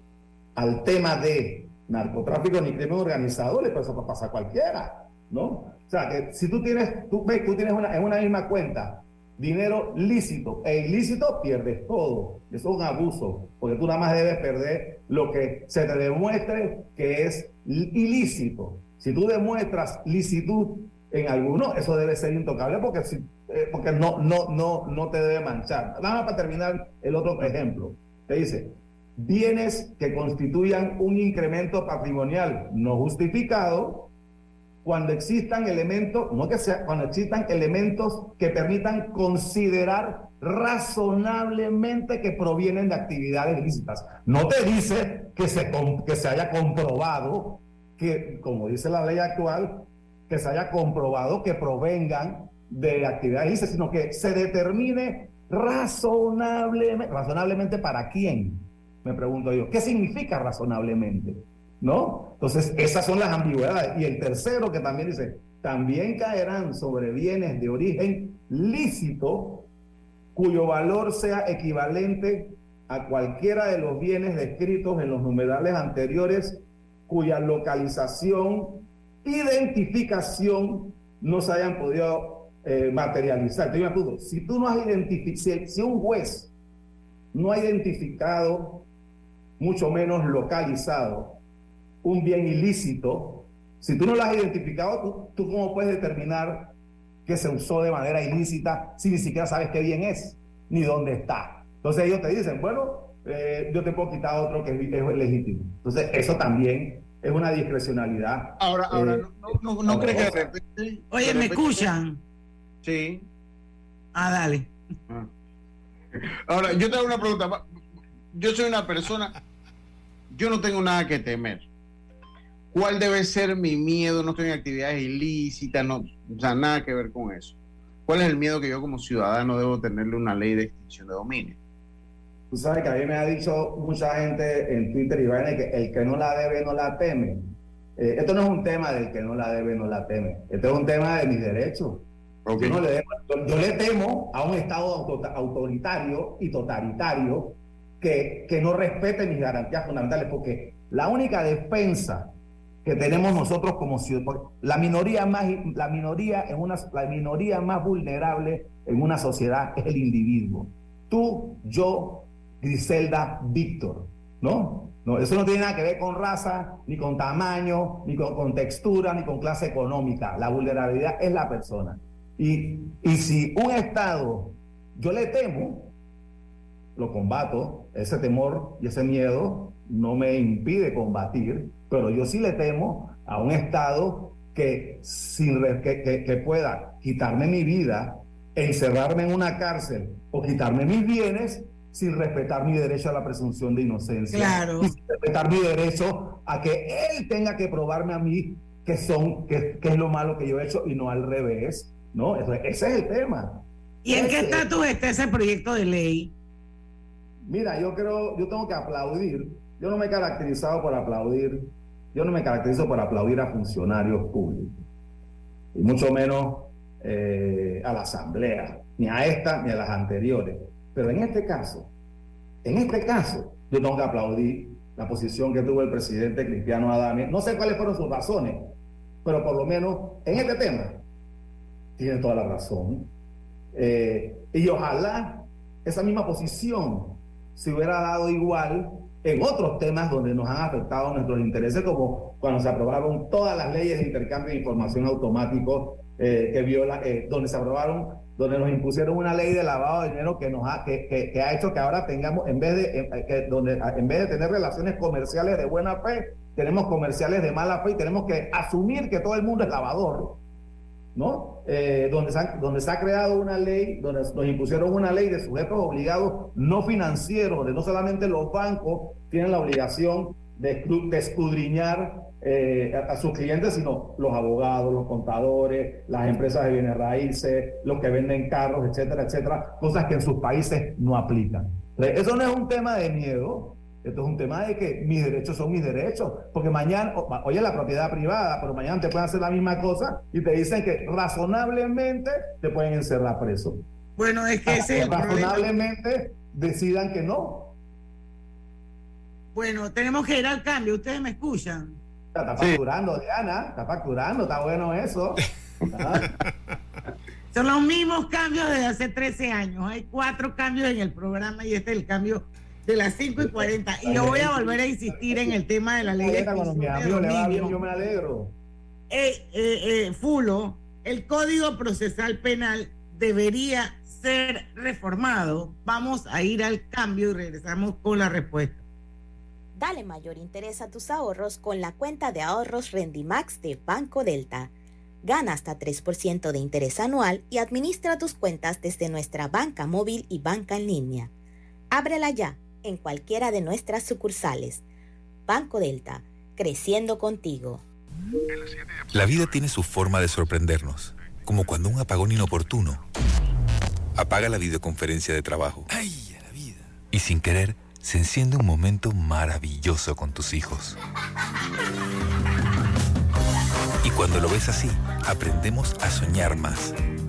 al tema de narcotráfico ni crimen organizado, le pasa pasa a cualquiera, ¿no? O sea, que si tú tienes, tú ves, tú tienes una, en una misma cuenta dinero lícito e ilícito, pierdes todo. Eso es un abuso, porque tú nada más debes perder lo que se te demuestre que es ilícito. Si tú demuestras licitud en alguno, eso debe ser intocable porque, eh, porque no, no, no, no te debe manchar. Nada más para terminar el otro ejemplo. Te dice, bienes que constituyan un incremento patrimonial no justificado cuando existan elementos, no que sea, cuando existan elementos que permitan considerar razonablemente que provienen de actividades ilícitas. No te dice que se, que se haya comprobado que, como dice la ley actual, que se haya comprobado que provengan de actividades ilícitas, sino que se determine razonablemente, razonablemente para quién, me pregunto yo. ¿Qué significa razonablemente? ¿No? Entonces, esas son las ambigüedades. Y el tercero que también dice, también caerán sobre bienes de origen lícito cuyo valor sea equivalente a cualquiera de los bienes descritos en los numerales anteriores cuya localización, identificación no se hayan podido eh, materializar. Te digo, Arturo, si tú no has identificado, si un juez no ha identificado, mucho menos localizado, un bien ilícito, si tú no lo has identificado, tú, tú cómo puedes determinar que se usó de manera ilícita si ni siquiera sabes qué bien es, ni dónde está. Entonces ellos te dicen, bueno, eh, yo te puedo quitar otro que es, es legítimo. Entonces eso también es una discrecionalidad. Ahora, ahora, eh, no, no, no crees que de amorosa. repente. Oye, de ¿me escuchan? Sí. Ah, dale. Ahora, yo te hago una pregunta. Yo soy una persona, yo no tengo nada que temer. ¿Cuál debe ser mi miedo? No estoy en actividades ilícitas, no, o sea, nada que ver con eso. ¿Cuál es el miedo que yo como ciudadano debo tenerle una ley de extinción de dominio? Tú sabes que a mí me ha dicho mucha gente en Twitter y vaina que el que no la debe no la teme. Eh, esto no es un tema del que no la debe no la teme. Esto es un tema de mis derechos. Yo, no le debo- yo- yo le temo a un Estado auto- autoritario y totalitario que, que no respete mis garantías fundamentales, porque la única defensa que tenemos nosotros como ciudadanos, la minoría más, la minoría en una, la minoría más vulnerable en una sociedad es el individuo. Tú, yo, Griselda, Víctor, ¿no? No, eso no tiene nada que ver con raza, ni con tamaño, ni con, con textura, ni con clase económica. La vulnerabilidad es la persona. Y, y si un Estado, yo le temo, lo combato, ese temor y ese miedo no me impide combatir, pero yo sí le temo a un Estado que, sin que, que- que pueda quitarme mi vida, encerrarme en una cárcel o quitarme mis bienes sin respetar mi derecho a la presunción de inocencia. Claro. Y sin respetar mi derecho a que él tenga que probarme a mí que son que, que es lo malo que yo he hecho y no al revés. ¿no? Ese es el tema. ¿Y en qué estatus está ese proyecto de ley? Mira, yo creo, yo tengo que aplaudir. Yo no me he caracterizado por aplaudir. Yo no me caracterizo por aplaudir a funcionarios públicos. Y mucho menos eh, a la asamblea, ni a esta ni a las anteriores. Pero en este caso, en este caso, yo tengo que aplaudir la posición que tuvo el presidente Cristiano Adame. No sé cuáles fueron sus razones, pero por lo menos en este tema tiene toda la razón. Eh, y ojalá esa misma posición se hubiera dado igual en otros temas donde nos han afectado nuestros intereses, como cuando se aprobaron todas las leyes de intercambio de información automático eh, que viola, eh, donde se aprobaron, donde nos impusieron una ley de lavado de dinero que nos ha, que, ha hecho que ahora tengamos, en vez de, que donde, en vez de tener relaciones comerciales de buena fe, tenemos comerciales de mala fe y tenemos que asumir que todo el mundo es lavador, ¿no? Eh, donde, se donde ha creado una ley, donde nos impusieron una ley de sujetos obligados no financieros, donde no solamente los bancos tienen la obligación de, de escudriñar eh, a, sus clientes, sino los abogados, los contadores, las empresas de bienes raíces, los que venden carros, etcétera, etcétera, cosas que en sus países no aplican. Eso no es un tema de miedo, esto es un tema de que mis derechos son mis derechos, porque mañana, oye, la propiedad privada, pero mañana te pueden hacer la misma cosa y te dicen que razonablemente te pueden encerrar preso. Bueno, es que ese razonablemente decidan que no. Bueno, tenemos que ir al cambio, ustedes me escuchan. Está, facturando, sí. Diana, está facturando, está bueno eso. Son los mismos cambios desde hace 13 años. Hay cuatro cambios en el programa y este es el cambio de las 5 y 40. Y yo voy a volver a insistir en el tema de la ley de Yo me alegro. Eh, eh, eh, Fulo, el Código Procesal Penal debería ser reformado. Vamos a ir al cambio y regresamos con la respuesta. Dale mayor interés a tus ahorros con la cuenta de ahorros Rendimax de Banco Delta. Gana hasta 3% de interés anual y administra tus cuentas desde nuestra banca móvil y banca en línea. Ábrela ya en cualquiera de nuestras sucursales. Banco Delta, creciendo contigo. La vida tiene su forma de sorprendernos, como cuando un apagón inoportuno apaga la videoconferencia de trabajo. ¡Ay, a la vida! Y sin querer, se enciende un momento maravilloso con tus hijos. Y cuando lo ves así, aprendemos a soñar más.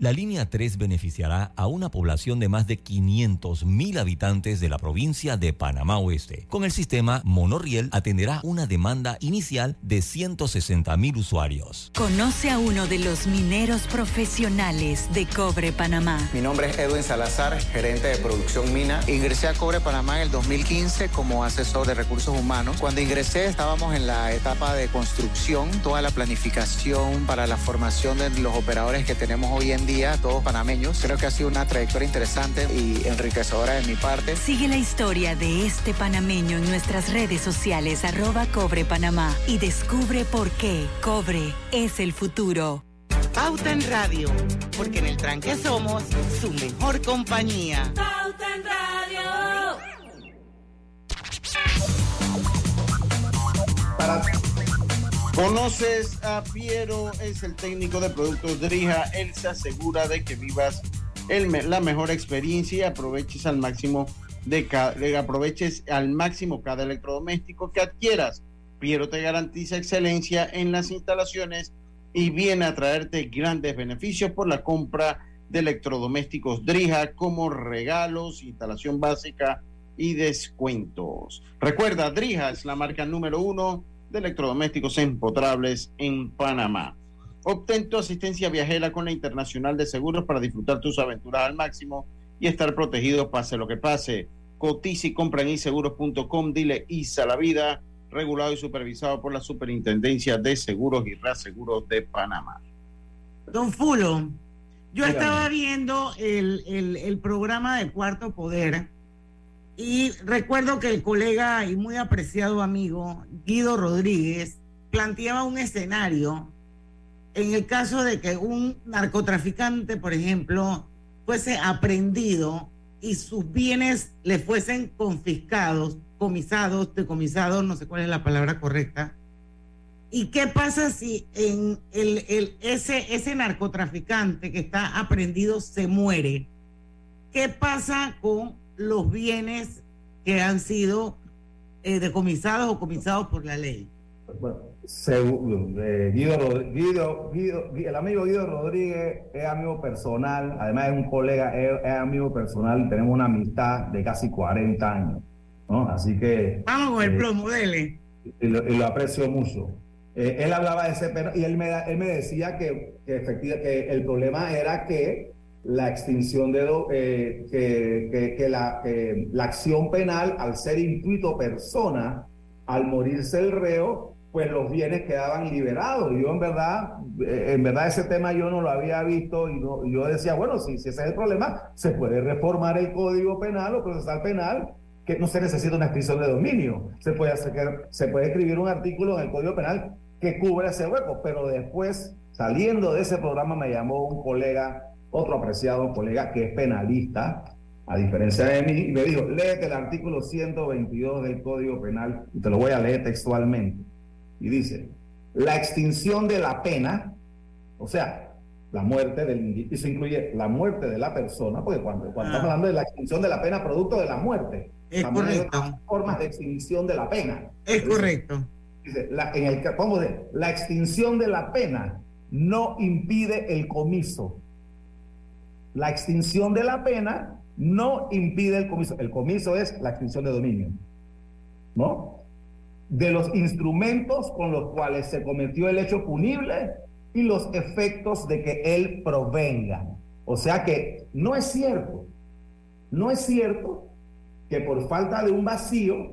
La línea 3 beneficiará a una población de más de 500 mil habitantes de la provincia de Panamá Oeste. Con el sistema, Monorriel atenderá una demanda inicial de 160 mil usuarios. Conoce a uno de los mineros profesionales de Cobre Panamá. Mi nombre es Edwin Salazar, gerente de producción mina. Ingresé a Cobre Panamá en el 2015 como asesor de recursos humanos. Cuando ingresé estábamos en la etapa de construcción, toda la planificación para la formación de los operadores que tenemos hoy en día día, todos panameños. Creo que ha sido una trayectoria interesante y enriquecedora de mi parte. Sigue la historia de este panameño en nuestras redes sociales, arroba Cobre Panamá, y descubre por qué Cobre es el futuro. Pauta en Radio, porque en el tranque somos su mejor compañía. Pauta en Radio. Para ¿Conoces a Piero? Es el técnico de productos Drija. Él se asegura de que vivas la mejor experiencia y aproveches al máximo de cada, aproveches al máximo cada electrodoméstico que adquieras. Piero te garantiza excelencia en las instalaciones y viene a traerte grandes beneficios por la compra de electrodomésticos Drija como regalos, instalación básica y descuentos. Recuerda, Drija es la marca número uno de electrodomésticos empotrables en Panamá. Obtén tu asistencia viajera con la Internacional de Seguros para disfrutar tus aventuras al máximo y estar protegido pase lo que pase. Cotiza y compra en iseguros.com, dile ISA la vida, regulado y supervisado por la Superintendencia de Seguros y Reaseguros de Panamá. Don Fulo, yo estaba viendo el, el, el programa de Cuarto Poder y recuerdo que el colega y muy apreciado amigo Guido Rodríguez planteaba un escenario en el caso de que un narcotraficante, por ejemplo, fuese aprendido y sus bienes le fuesen confiscados, comisados, decomisados, no sé cuál es la palabra correcta. ¿Y qué pasa si en el, el, ese, ese narcotraficante que está aprendido se muere? ¿Qué pasa con los bienes que han sido eh, decomisados o comisados por la ley. Bueno, según, eh, Guido, Guido- Guido- Gui- el amigo Guido Rodríguez es amigo personal, además es un colega, es, es amigo personal, tenemos una amistad de casi 40 años, ¿no? Así que... Vamos con el eh, plomo, dele. y lo, y lo aprecio mucho. Eh, él hablaba de ese pero y él me, él me decía que, que, efectiva- que el problema era que la extinción de eh, que, que- la, la acción penal, al ser intuito persona, al morirse el reo, pues los bienes quedaban liberados. Yo en verdad, eh, en verdad ese tema yo no lo había visto y no- yo decía, bueno, si, si ese es el problema, se puede reformar el código penal o procesal penal que no se necesita una extinción de dominio. Se puede, hacer, se puede escribir un artículo en el Código Penal que cubra ese hueco, pero después, saliendo de ese programa, me llamó un colega, otro apreciado colega que es penalista, a diferencia de mí, y me dijo, léete el artículo 122 del Código Penal, y te lo voy a leer textualmente. Y dice, la extinción de la pena, o sea, la muerte del eso incluye la muerte de la persona, porque cuando, cuando Ah. estamos hablando de la extinción de la pena producto de la muerte, Es también hay correcto. otras formas de extinción de la pena. Es correcto. Dice, la, en el, vamos de, la extinción de la pena no impide el comiso. La extinción de la pena no impide el comiso. El comiso es la extinción de dominio. ¿No? De los instrumentos con los cuales se cometió el hecho punible y los efectos de que él provenga. O sea que no es cierto, no es cierto que por falta de un vacío,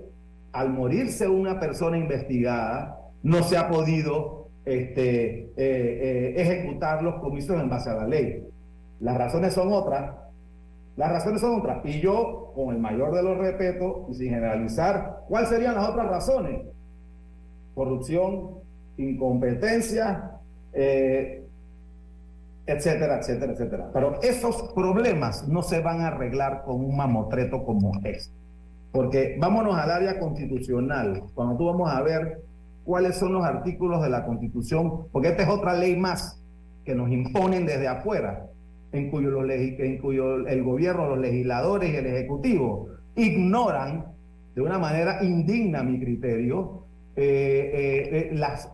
al morirse una persona investigada, no se ha podido este, eh, eh, ejecutar los comisos en base a la ley. Las razones son otras. Las razones son otras. Y yo, con el mayor de los respetos y sin generalizar, ¿cuáles serían las otras razones? Corrupción, incompetencia, eh, etcétera, etcétera, etcétera. Pero esos problemas no se van a arreglar con un mamotreto como este. Porque vámonos al área constitucional, cuando tú vamos a ver cuáles son los artículos de la constitución, porque esta es otra ley más que nos imponen desde afuera, en cuyo, los legi- en cuyo el gobierno, los legisladores y el ejecutivo ignoran de una manera indigna, a mi criterio, eh, eh, eh, las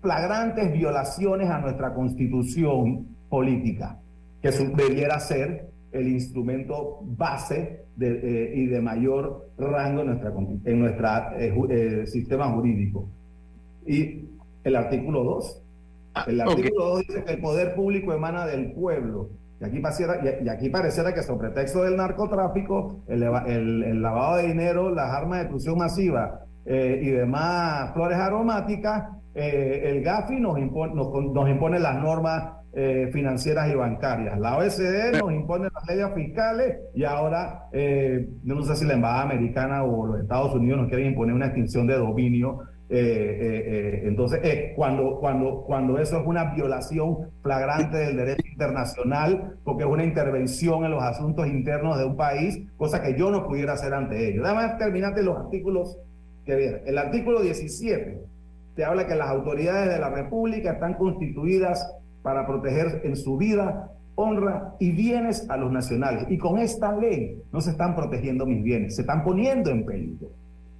flagrantes violaciones a nuestra constitución política, que debiera ser el instrumento base de, eh, y de mayor rango en nuestra con- en nuestra eh, ju- eh, sistema jurídico. Y el artículo 2. El artículo 2 dice que el poder público emana del pueblo. Y aquí, pareciera, y, aquí pareciera que sobre pretexto del narcotráfico, el, lavado de dinero, las armas de destrucción masiva eh, y demás flores aromáticas, eh, el GAFI nos impone, nos, impone las normas eh, financieras y bancarias. La OECD nos impone las leyes fiscales y ahora, no sé si la Embajada Americana o los Estados Unidos nos quieren imponer una extinción de dominio. Eh, eh, eh, entonces, eh, cuando, cuando, cuando eso es una violación flagrante del derecho internacional, porque es una intervención en los asuntos internos de un país, cosa que yo no pudiera hacer ante ellos. Déjame terminarte los artículos que vienen. El artículo 17 te habla que las autoridades de la República están constituidas para proteger en su vida, honra y bienes a los nacionales. Y con esta ley no se están protegiendo mis bienes, se están poniendo en peligro.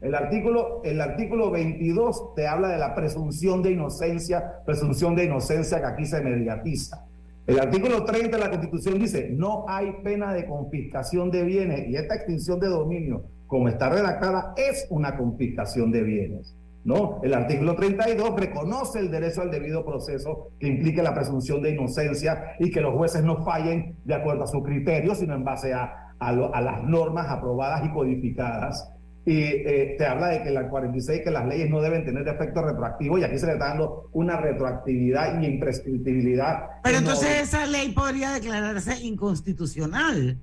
El artículo, el artículo 22 te habla de la presunción de inocencia, presunción de inocencia que aquí se mediatiza. El artículo 30 de la Constitución dice, no hay pena de confiscación de bienes y esta extinción de dominio, como está redactada, es una confiscación de bienes. ¿no? El artículo 32 reconoce el derecho al debido proceso que implica la presunción de inocencia y que los jueces no fallen de acuerdo a su criterio, sino en base a, a, las normas aprobadas y codificadas. Y eh, te habla de que la 46, que las leyes no deben tener efecto retroactivo y aquí se le está dando una retroactividad y imprescriptibilidad. Pero no- entonces esa ley podría declararse inconstitucional.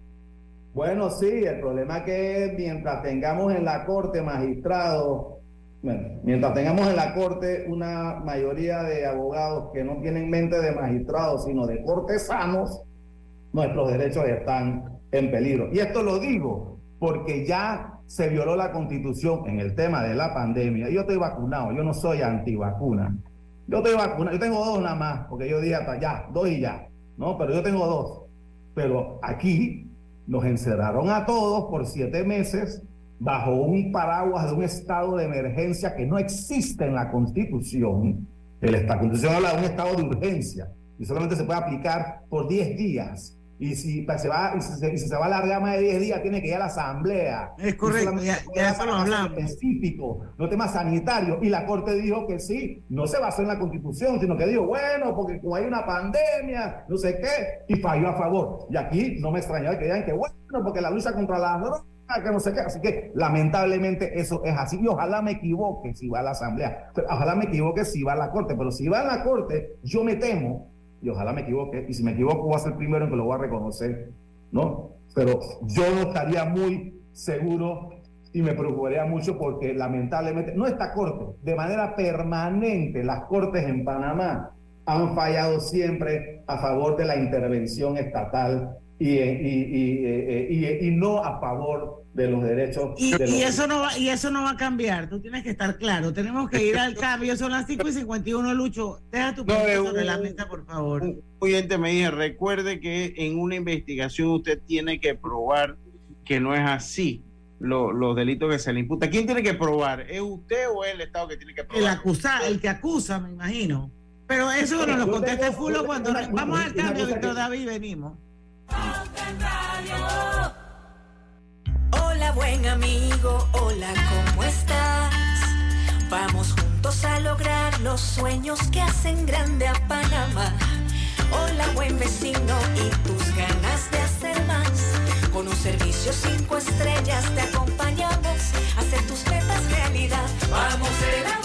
Bueno, sí, el problema es que mientras tengamos en la Corte magistrados, bueno, mientras tengamos en la Corte una mayoría de abogados que no tienen mente de magistrados, sino de cortesanos, nuestros derechos están en peligro. Y esto lo digo porque ya se violó la constitución en el tema de la pandemia. Yo estoy vacunado, yo no soy antivacuna. Yo estoy vacunado, yo tengo dos nada más, porque yo dije hasta ya, dos y ya, ¿no? Pero yo tengo dos. Pero aquí nos encerraron a todos por siete meses bajo un paraguas de un estado de emergencia que no existe en la Constitución. La Constitución habla de un estado de urgencia y solamente se puede aplicar por 10 días. Y si se va, y si se, y si se va a alargar más de 10 días, tiene que ir a la asamblea. Es correcto, ya- ya eso lo hablamos. específicos, no temas sanitarios. Y la Corte dijo que sí, no se basó en la Constitución, sino que dijo, bueno, porque como hay una pandemia, no sé qué, y falló a favor. Y aquí no me extrañaba que digan que, bueno, porque la lucha contra las drogas, que no sé qué. Así que lamentablemente eso es así. Y ojalá me equivoque si va a la Asamblea. Pero ojalá me equivoque si va a la Corte. Pero si va a la Corte, yo me temo, y ojalá me equivoque, y si me equivoco voy a ser el primero en que lo voy a reconocer, ¿no? Pero yo no estaría muy seguro y me preocuparía mucho porque lamentablemente, no esta Corte, de manera permanente las Cortes en Panamá han fallado siempre a favor de la intervención estatal y, y, y, y- y no a favor de los derechos Y, de los y eso no va, y eso no va a cambiar, tú tienes que estar claro. Tenemos que ir al cambio, son las 5 y 51, Lucho. Deja tu No, sobre un- la mesa, por favor. Un oyente me dice, recuerde que en una investigación usted tiene que probar que no es así lo- los delitos que se le imputa. ¿Quién tiene que probar? ¿Es usted o es el Estado que tiene que El probar? acusa, el que acusa, me imagino. Pero eso nos lo contesta Fulo cuando una- vamos al cambio, Víctor que- David, venimos. Hola buen amigo, hola, ¿cómo estás? Vamos juntos a lograr los sueños que hacen grande a Panamá. Hola buen vecino y tus ganas de hacer más. Con un servicio cinco estrellas te acompañamos a hacer tus metas realidad. Vamos de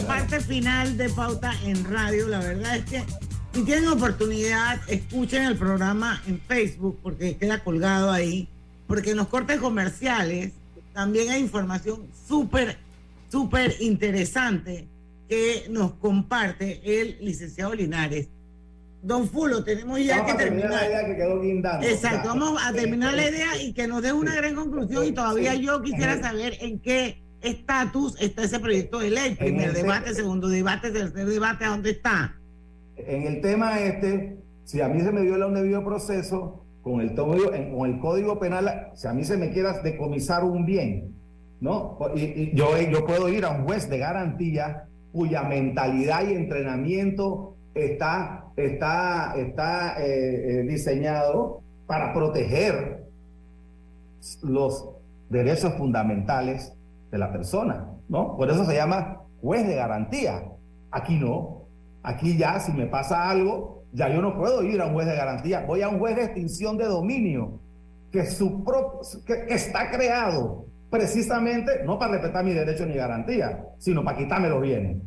La parte final de Pauta en Radio. La verdad es que si tienen oportunidad, escuchen el programa en Facebook porque queda colgado ahí. Porque en los cortes comerciales también hay información súper, súper interesante que nos comparte el licenciado Linares. Don Fulo, tenemos ya Vamos que terminar la idea que quedó guindando. Exacto, vamos a terminar la idea y que nos dé una gran conclusión y todavía yo quisiera saber en qué estatus está ese proyecto de ley, primer debate, segundo debate, tercer debate, ¿a dónde está? En el tema este, si a mí se me viola un debido proceso, con el, con el Código Penal, si a mí se me quiera decomisar un bien, ¿no? Y, y yo, yo puedo ir a un juez de garantía cuya mentalidad y entrenamiento está, está, está eh, eh, diseñado para proteger los derechos fundamentales de la persona, ¿no? Por eso se llama juez de garantía. Aquí no. Aquí ya, si me pasa algo, ya yo no puedo ir a un juez de garantía. Voy a un juez de extinción de dominio que, su pro- que está creado precisamente no para respetar mi derecho ni garantía, sino para quitarme los bienes.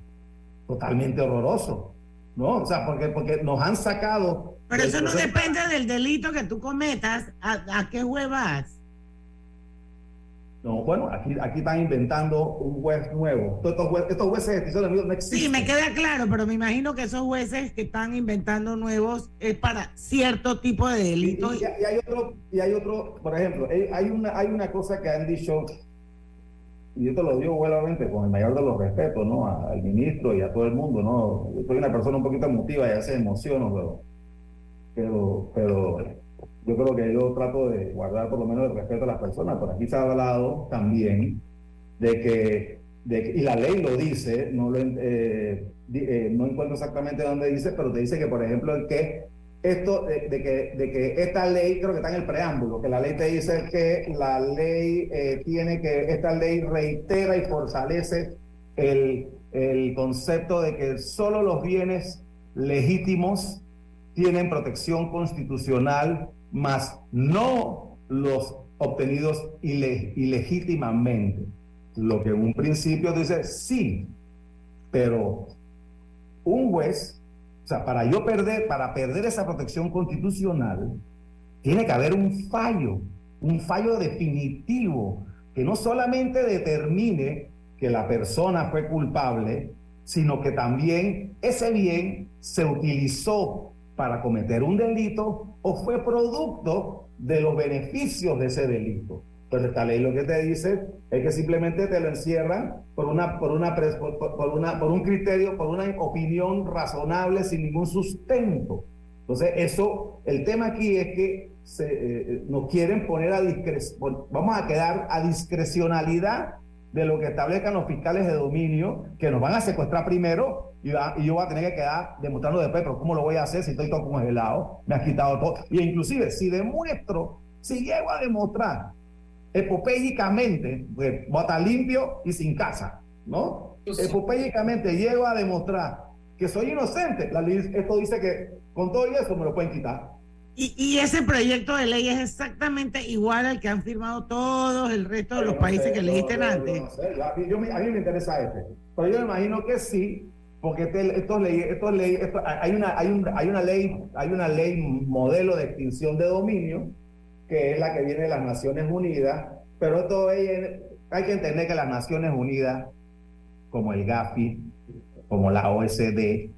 Totalmente horroroso, ¿no? O sea, porque, porque nos han sacado Pero eso no depende del delito que tú cometas. ¿A, a qué juez vas? No, bueno, aquí, aquí están inventando un juez nuevo. Estos, jueces, estos jueces de extinción de no existen. Sí, me queda claro, pero me imagino que esos jueces que están inventando nuevos es para cierto tipo de Y, delitos. y- y hay otro, y hay otro, por ejemplo, hay una, hay una cosa que han dicho, y yo te lo digo obviamente con el mayor de los respetos, ¿no? A- Al ministro y a todo el mundo, ¿no? Yo soy una persona un poquito emotiva y a veces emociono, pero, pero, pero yo creo que yo trato de guardar por lo menos el respeto a las personas. Por aquí se ha hablado también de que, de y la ley lo dice, no, lo, eh, eh, no encuentro exactamente dónde dice, pero te dice que, por ejemplo, el que esto, de, de que, de que esta ley, creo que está en el preámbulo, que la ley te dice que la ley eh, tiene que, esta ley reitera y fortalece el, el concepto de que solo los bienes legítimos tienen protección constitucional, más no los obtenidos ile- ilegítimamente. Lo que en un principio dice, sí, pero un juez, o sea, para yo perder, para perder esa protección constitucional, tiene que haber un fallo, un fallo definitivo, que no solamente determine que la persona fue culpable, sino que también ese bien se utilizó para cometer un delito o fue producto de los beneficios de ese delito. Entonces esta ley lo que te dice es que simplemente te lo encierran por una, por una, por, una, por un criterio, por una opinión razonable sin ningún sustento. Entonces eso, el tema aquí es que se, eh, nos quieren poner a discreción, vamos a quedar a discrecionalidad de lo que establezcan los fiscales de dominio, que nos van a secuestrar primero y, va- y yo voy a tener que quedar demostrando después, pero ¿cómo lo voy a hacer si estoy todo congelado? Me has quitado todo. Y inclusive, si demuestro, si llego a demostrar epopélicamente, pues voy a estar limpio y sin casa, ¿no? Epopélicamente llego a demostrar que soy inocente. La ley, esto dice que con todo y eso me lo pueden quitar. Y, y ese proyecto de ley es exactamente igual al que han firmado todos el resto de los no países sé, que leíste yo antes. no sé, yo- a, mí, yo me- a mí me interesa este. Pero yo me imagino que sí, porque estos ley, estos ley, esto- hay, una, hay, un- hay una ley, hay una ley modelo de extinción de dominio, que es la que viene de las Naciones Unidas, pero esto es- hay que entender que las Naciones Unidas, como el GAFI, como la OSD,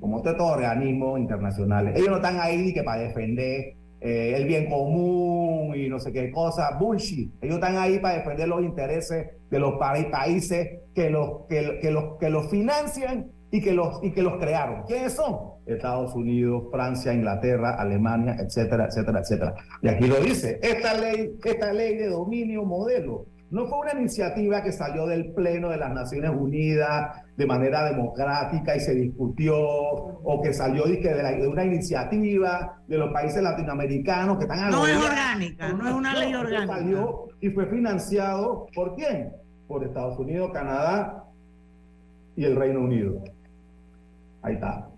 como todos estos organismos internacionales, ellos no están ahí que para defender eh, el bien común y no sé qué cosa, bullshit. Ellos están ahí para defender los intereses de los pa- países que los, que, que los, que los financian y que, los, y que los crearon. ¿Quiénes son? Estados Unidos, Francia, Inglaterra, Alemania, etcétera, etcétera, etcétera. Y aquí lo dice, esta ley, esta ley de dominio modelo no fue una iniciativa que salió del Pleno de las Naciones Unidas de manera democrática y se discutió, o que salió de, la- de una iniciativa de los países latinoamericanos que están No es orgánica, no es una ley orgánica. Salió y fue financiado por quién? Por Estados Unidos, Canadá y el Reino Unido. Ahí está.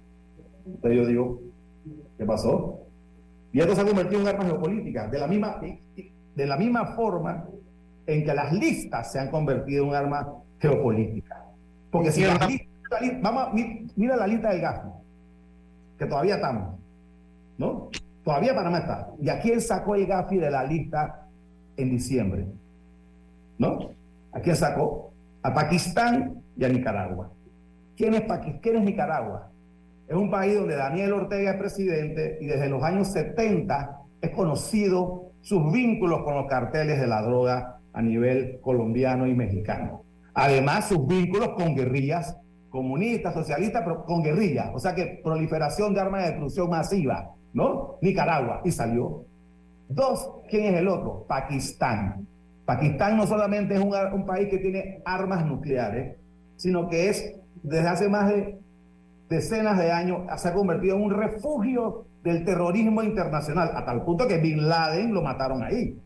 Entonces yo digo, ¿qué pasó? Y esto se ha convertido en arma geopolítica, de la misma, de la misma forma en que las listas se han convertido en un arma geopolítica. Porque si las listas- la li- vamos, a- mi- mira la lista del gas, que todavía estamos, ¿no? Todavía Panamá está. ¿Y a quién sacó el GAFI de la lista en diciembre? ¿No? ¿A quién sacó? A Pakistán y a Nicaragua. ¿Quién es, Nicaragua? Es un país donde Daniel Ortega es presidente y desde los años 70 es conocido sus vínculos con los carteles de la droga a nivel colombiano y mexicano. Además, sus vínculos con guerrillas comunistas, socialistas, pero con guerrillas. O sea que proliferación de armas de destrucción masiva, ¿no? Nicaragua. Y salió. Dos, ¿quién es el otro? Pakistán. Pakistán no solamente es un país que tiene armas nucleares, sino que es desde hace más de decenas de años se ha convertido en un refugio del terrorismo internacional, a tal punto que Bin Laden lo mataron ahí.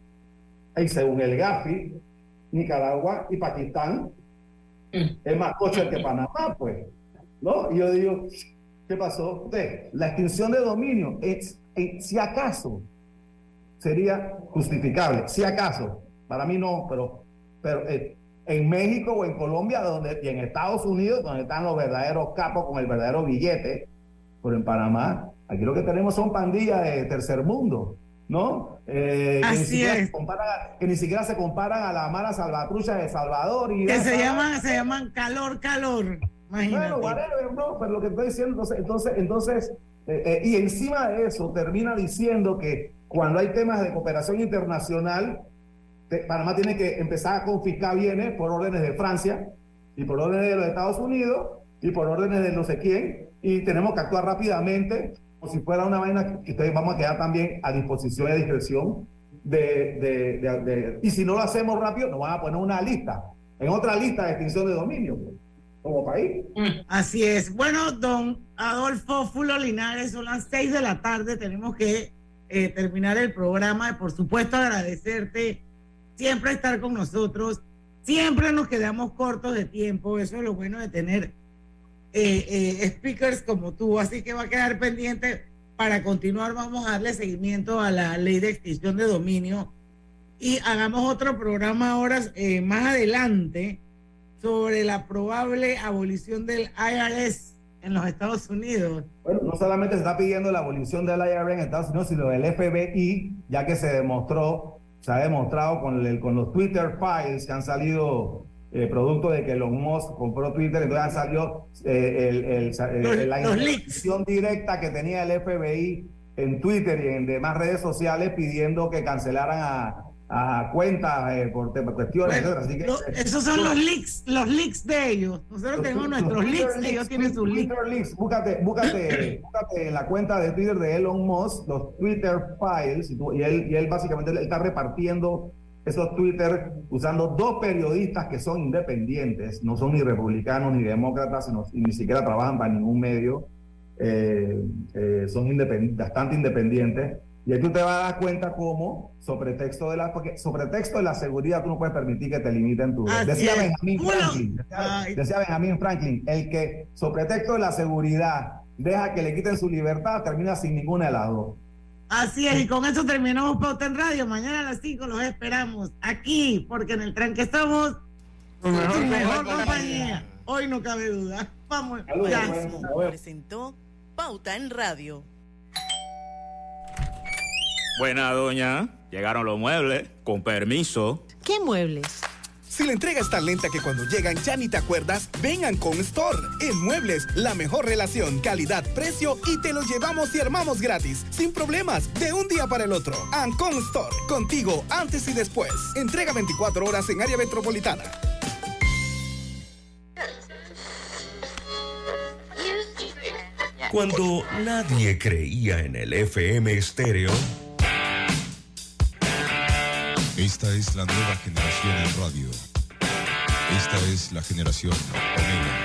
Y según el GAFI, Nicaragua y Pakistán es más coche que Panamá, pues. ¿No? Y yo digo, ¿qué pasó? La extinción de dominio, es, eh, si acaso, sería justificable, si acaso, para mí no, pero, pero eh, en México o en Colombia donde, y en Estados Unidos, donde están los verdaderos capos con el verdadero billete, pero en Panamá Aquí lo que tenemos son pandillas de tercer mundo, ¿no? Eh, que, ni Así siquiera es. Se comparan, que ni siquiera se comparan a la mala salvatrucha de Salvador. Y Que se llaman, se llaman calor, calor. Imagínate. Bueno, whatever, no, pero lo que estoy diciendo, entonces, entonces, entonces eh, eh, y encima de eso termina diciendo que cuando hay temas de cooperación internacional, te- Panamá tiene que empezar a confiscar bienes por órdenes de Francia y por órdenes de los Estados Unidos y por órdenes de no sé quién, y tenemos que actuar rápidamente, como si fuera una vaina que ustedes vamos a quedar también a disposición y a discreción de, de- de- de- y si no lo hacemos rápido, nos van a poner una lista, en otra lista de extinción de dominio, pues, como país. Así es. Bueno, don Adolfo Fulo Linares, son las seis de la tarde, tenemos que eh, terminar el programa. Por supuesto, agradecerte siempre estar con nosotros. Siempre nos quedamos cortos de tiempo, eso es lo bueno de tener eh, eh, speakers como tú, así que va a quedar pendiente para continuar. Vamos a darle seguimiento a la ley de extinción de dominio y hagamos otro programa ahora eh, más adelante sobre la probable abolición del IRS en los Estados Unidos. Bueno, no solamente se está pidiendo la abolición del IRS en Estados Unidos, sino del FBI, ya que se demostró, se ha demostrado con, el- con los Twitter files que han salido eh, producto de que Elon Musk compró Twitter, entonces han salido eh, el- la intervención directa que tenía el FBI en Twitter y en demás redes sociales pidiendo que cancelaran a, a cuentas eh, por temas- cuestiones. Bueno, etcétera. Así que, lo- eh, esos son los leaks, los leaks de ellos. Nosotros tenemos nuestros Twitter leaks, ellos tienen sus leaks. Leaks. Búscate, búscate, búscate la cuenta de Twitter de Elon Musk los Twitter files y, tú- y él, y él básicamente él está repartiendo esos Twitter usando dos periodistas que son independientes, no son ni republicanos ni demócratas, sino, y ni siquiera trabajan para ningún medio, eh, eh, son independ- bastante independientes. Y ahí tú te vas a dar cuenta cómo, sobre texto de la, porque sobre texto de la seguridad tú no puedes permitir que te limiten tu... Así Decía. Benjamin Franklin, decía, decía Benjamin Franklin, el que sobre texto de la seguridad deja que le quiten su libertad termina sin ninguna de las dos. Así es, y con eso terminamos Pauta en Radio. Mañana a las 5 los esperamos aquí, porque en el tranque estamos su mejor, compañía. Hoy no cabe duda. Vamos, ya. Presentó Pauta en Radio. Buena, doña. Llegaron los muebles. Con permiso. ¿Qué muebles? Si la entrega es tan lenta que cuando llegan ya ni te acuerdas, vengan con Store. En Muebles, la mejor relación, calidad, precio y te lo llevamos y armamos gratis, sin problemas, de un día para el otro. Ancon Store, contigo antes y después. Entrega 24 horas en área metropolitana. Cuando nadie creía en el FM estéreo, Esta es la nueva generación en radio. Esta es la generación Omega.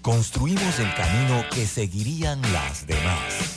construimos el camino que seguirían las demás.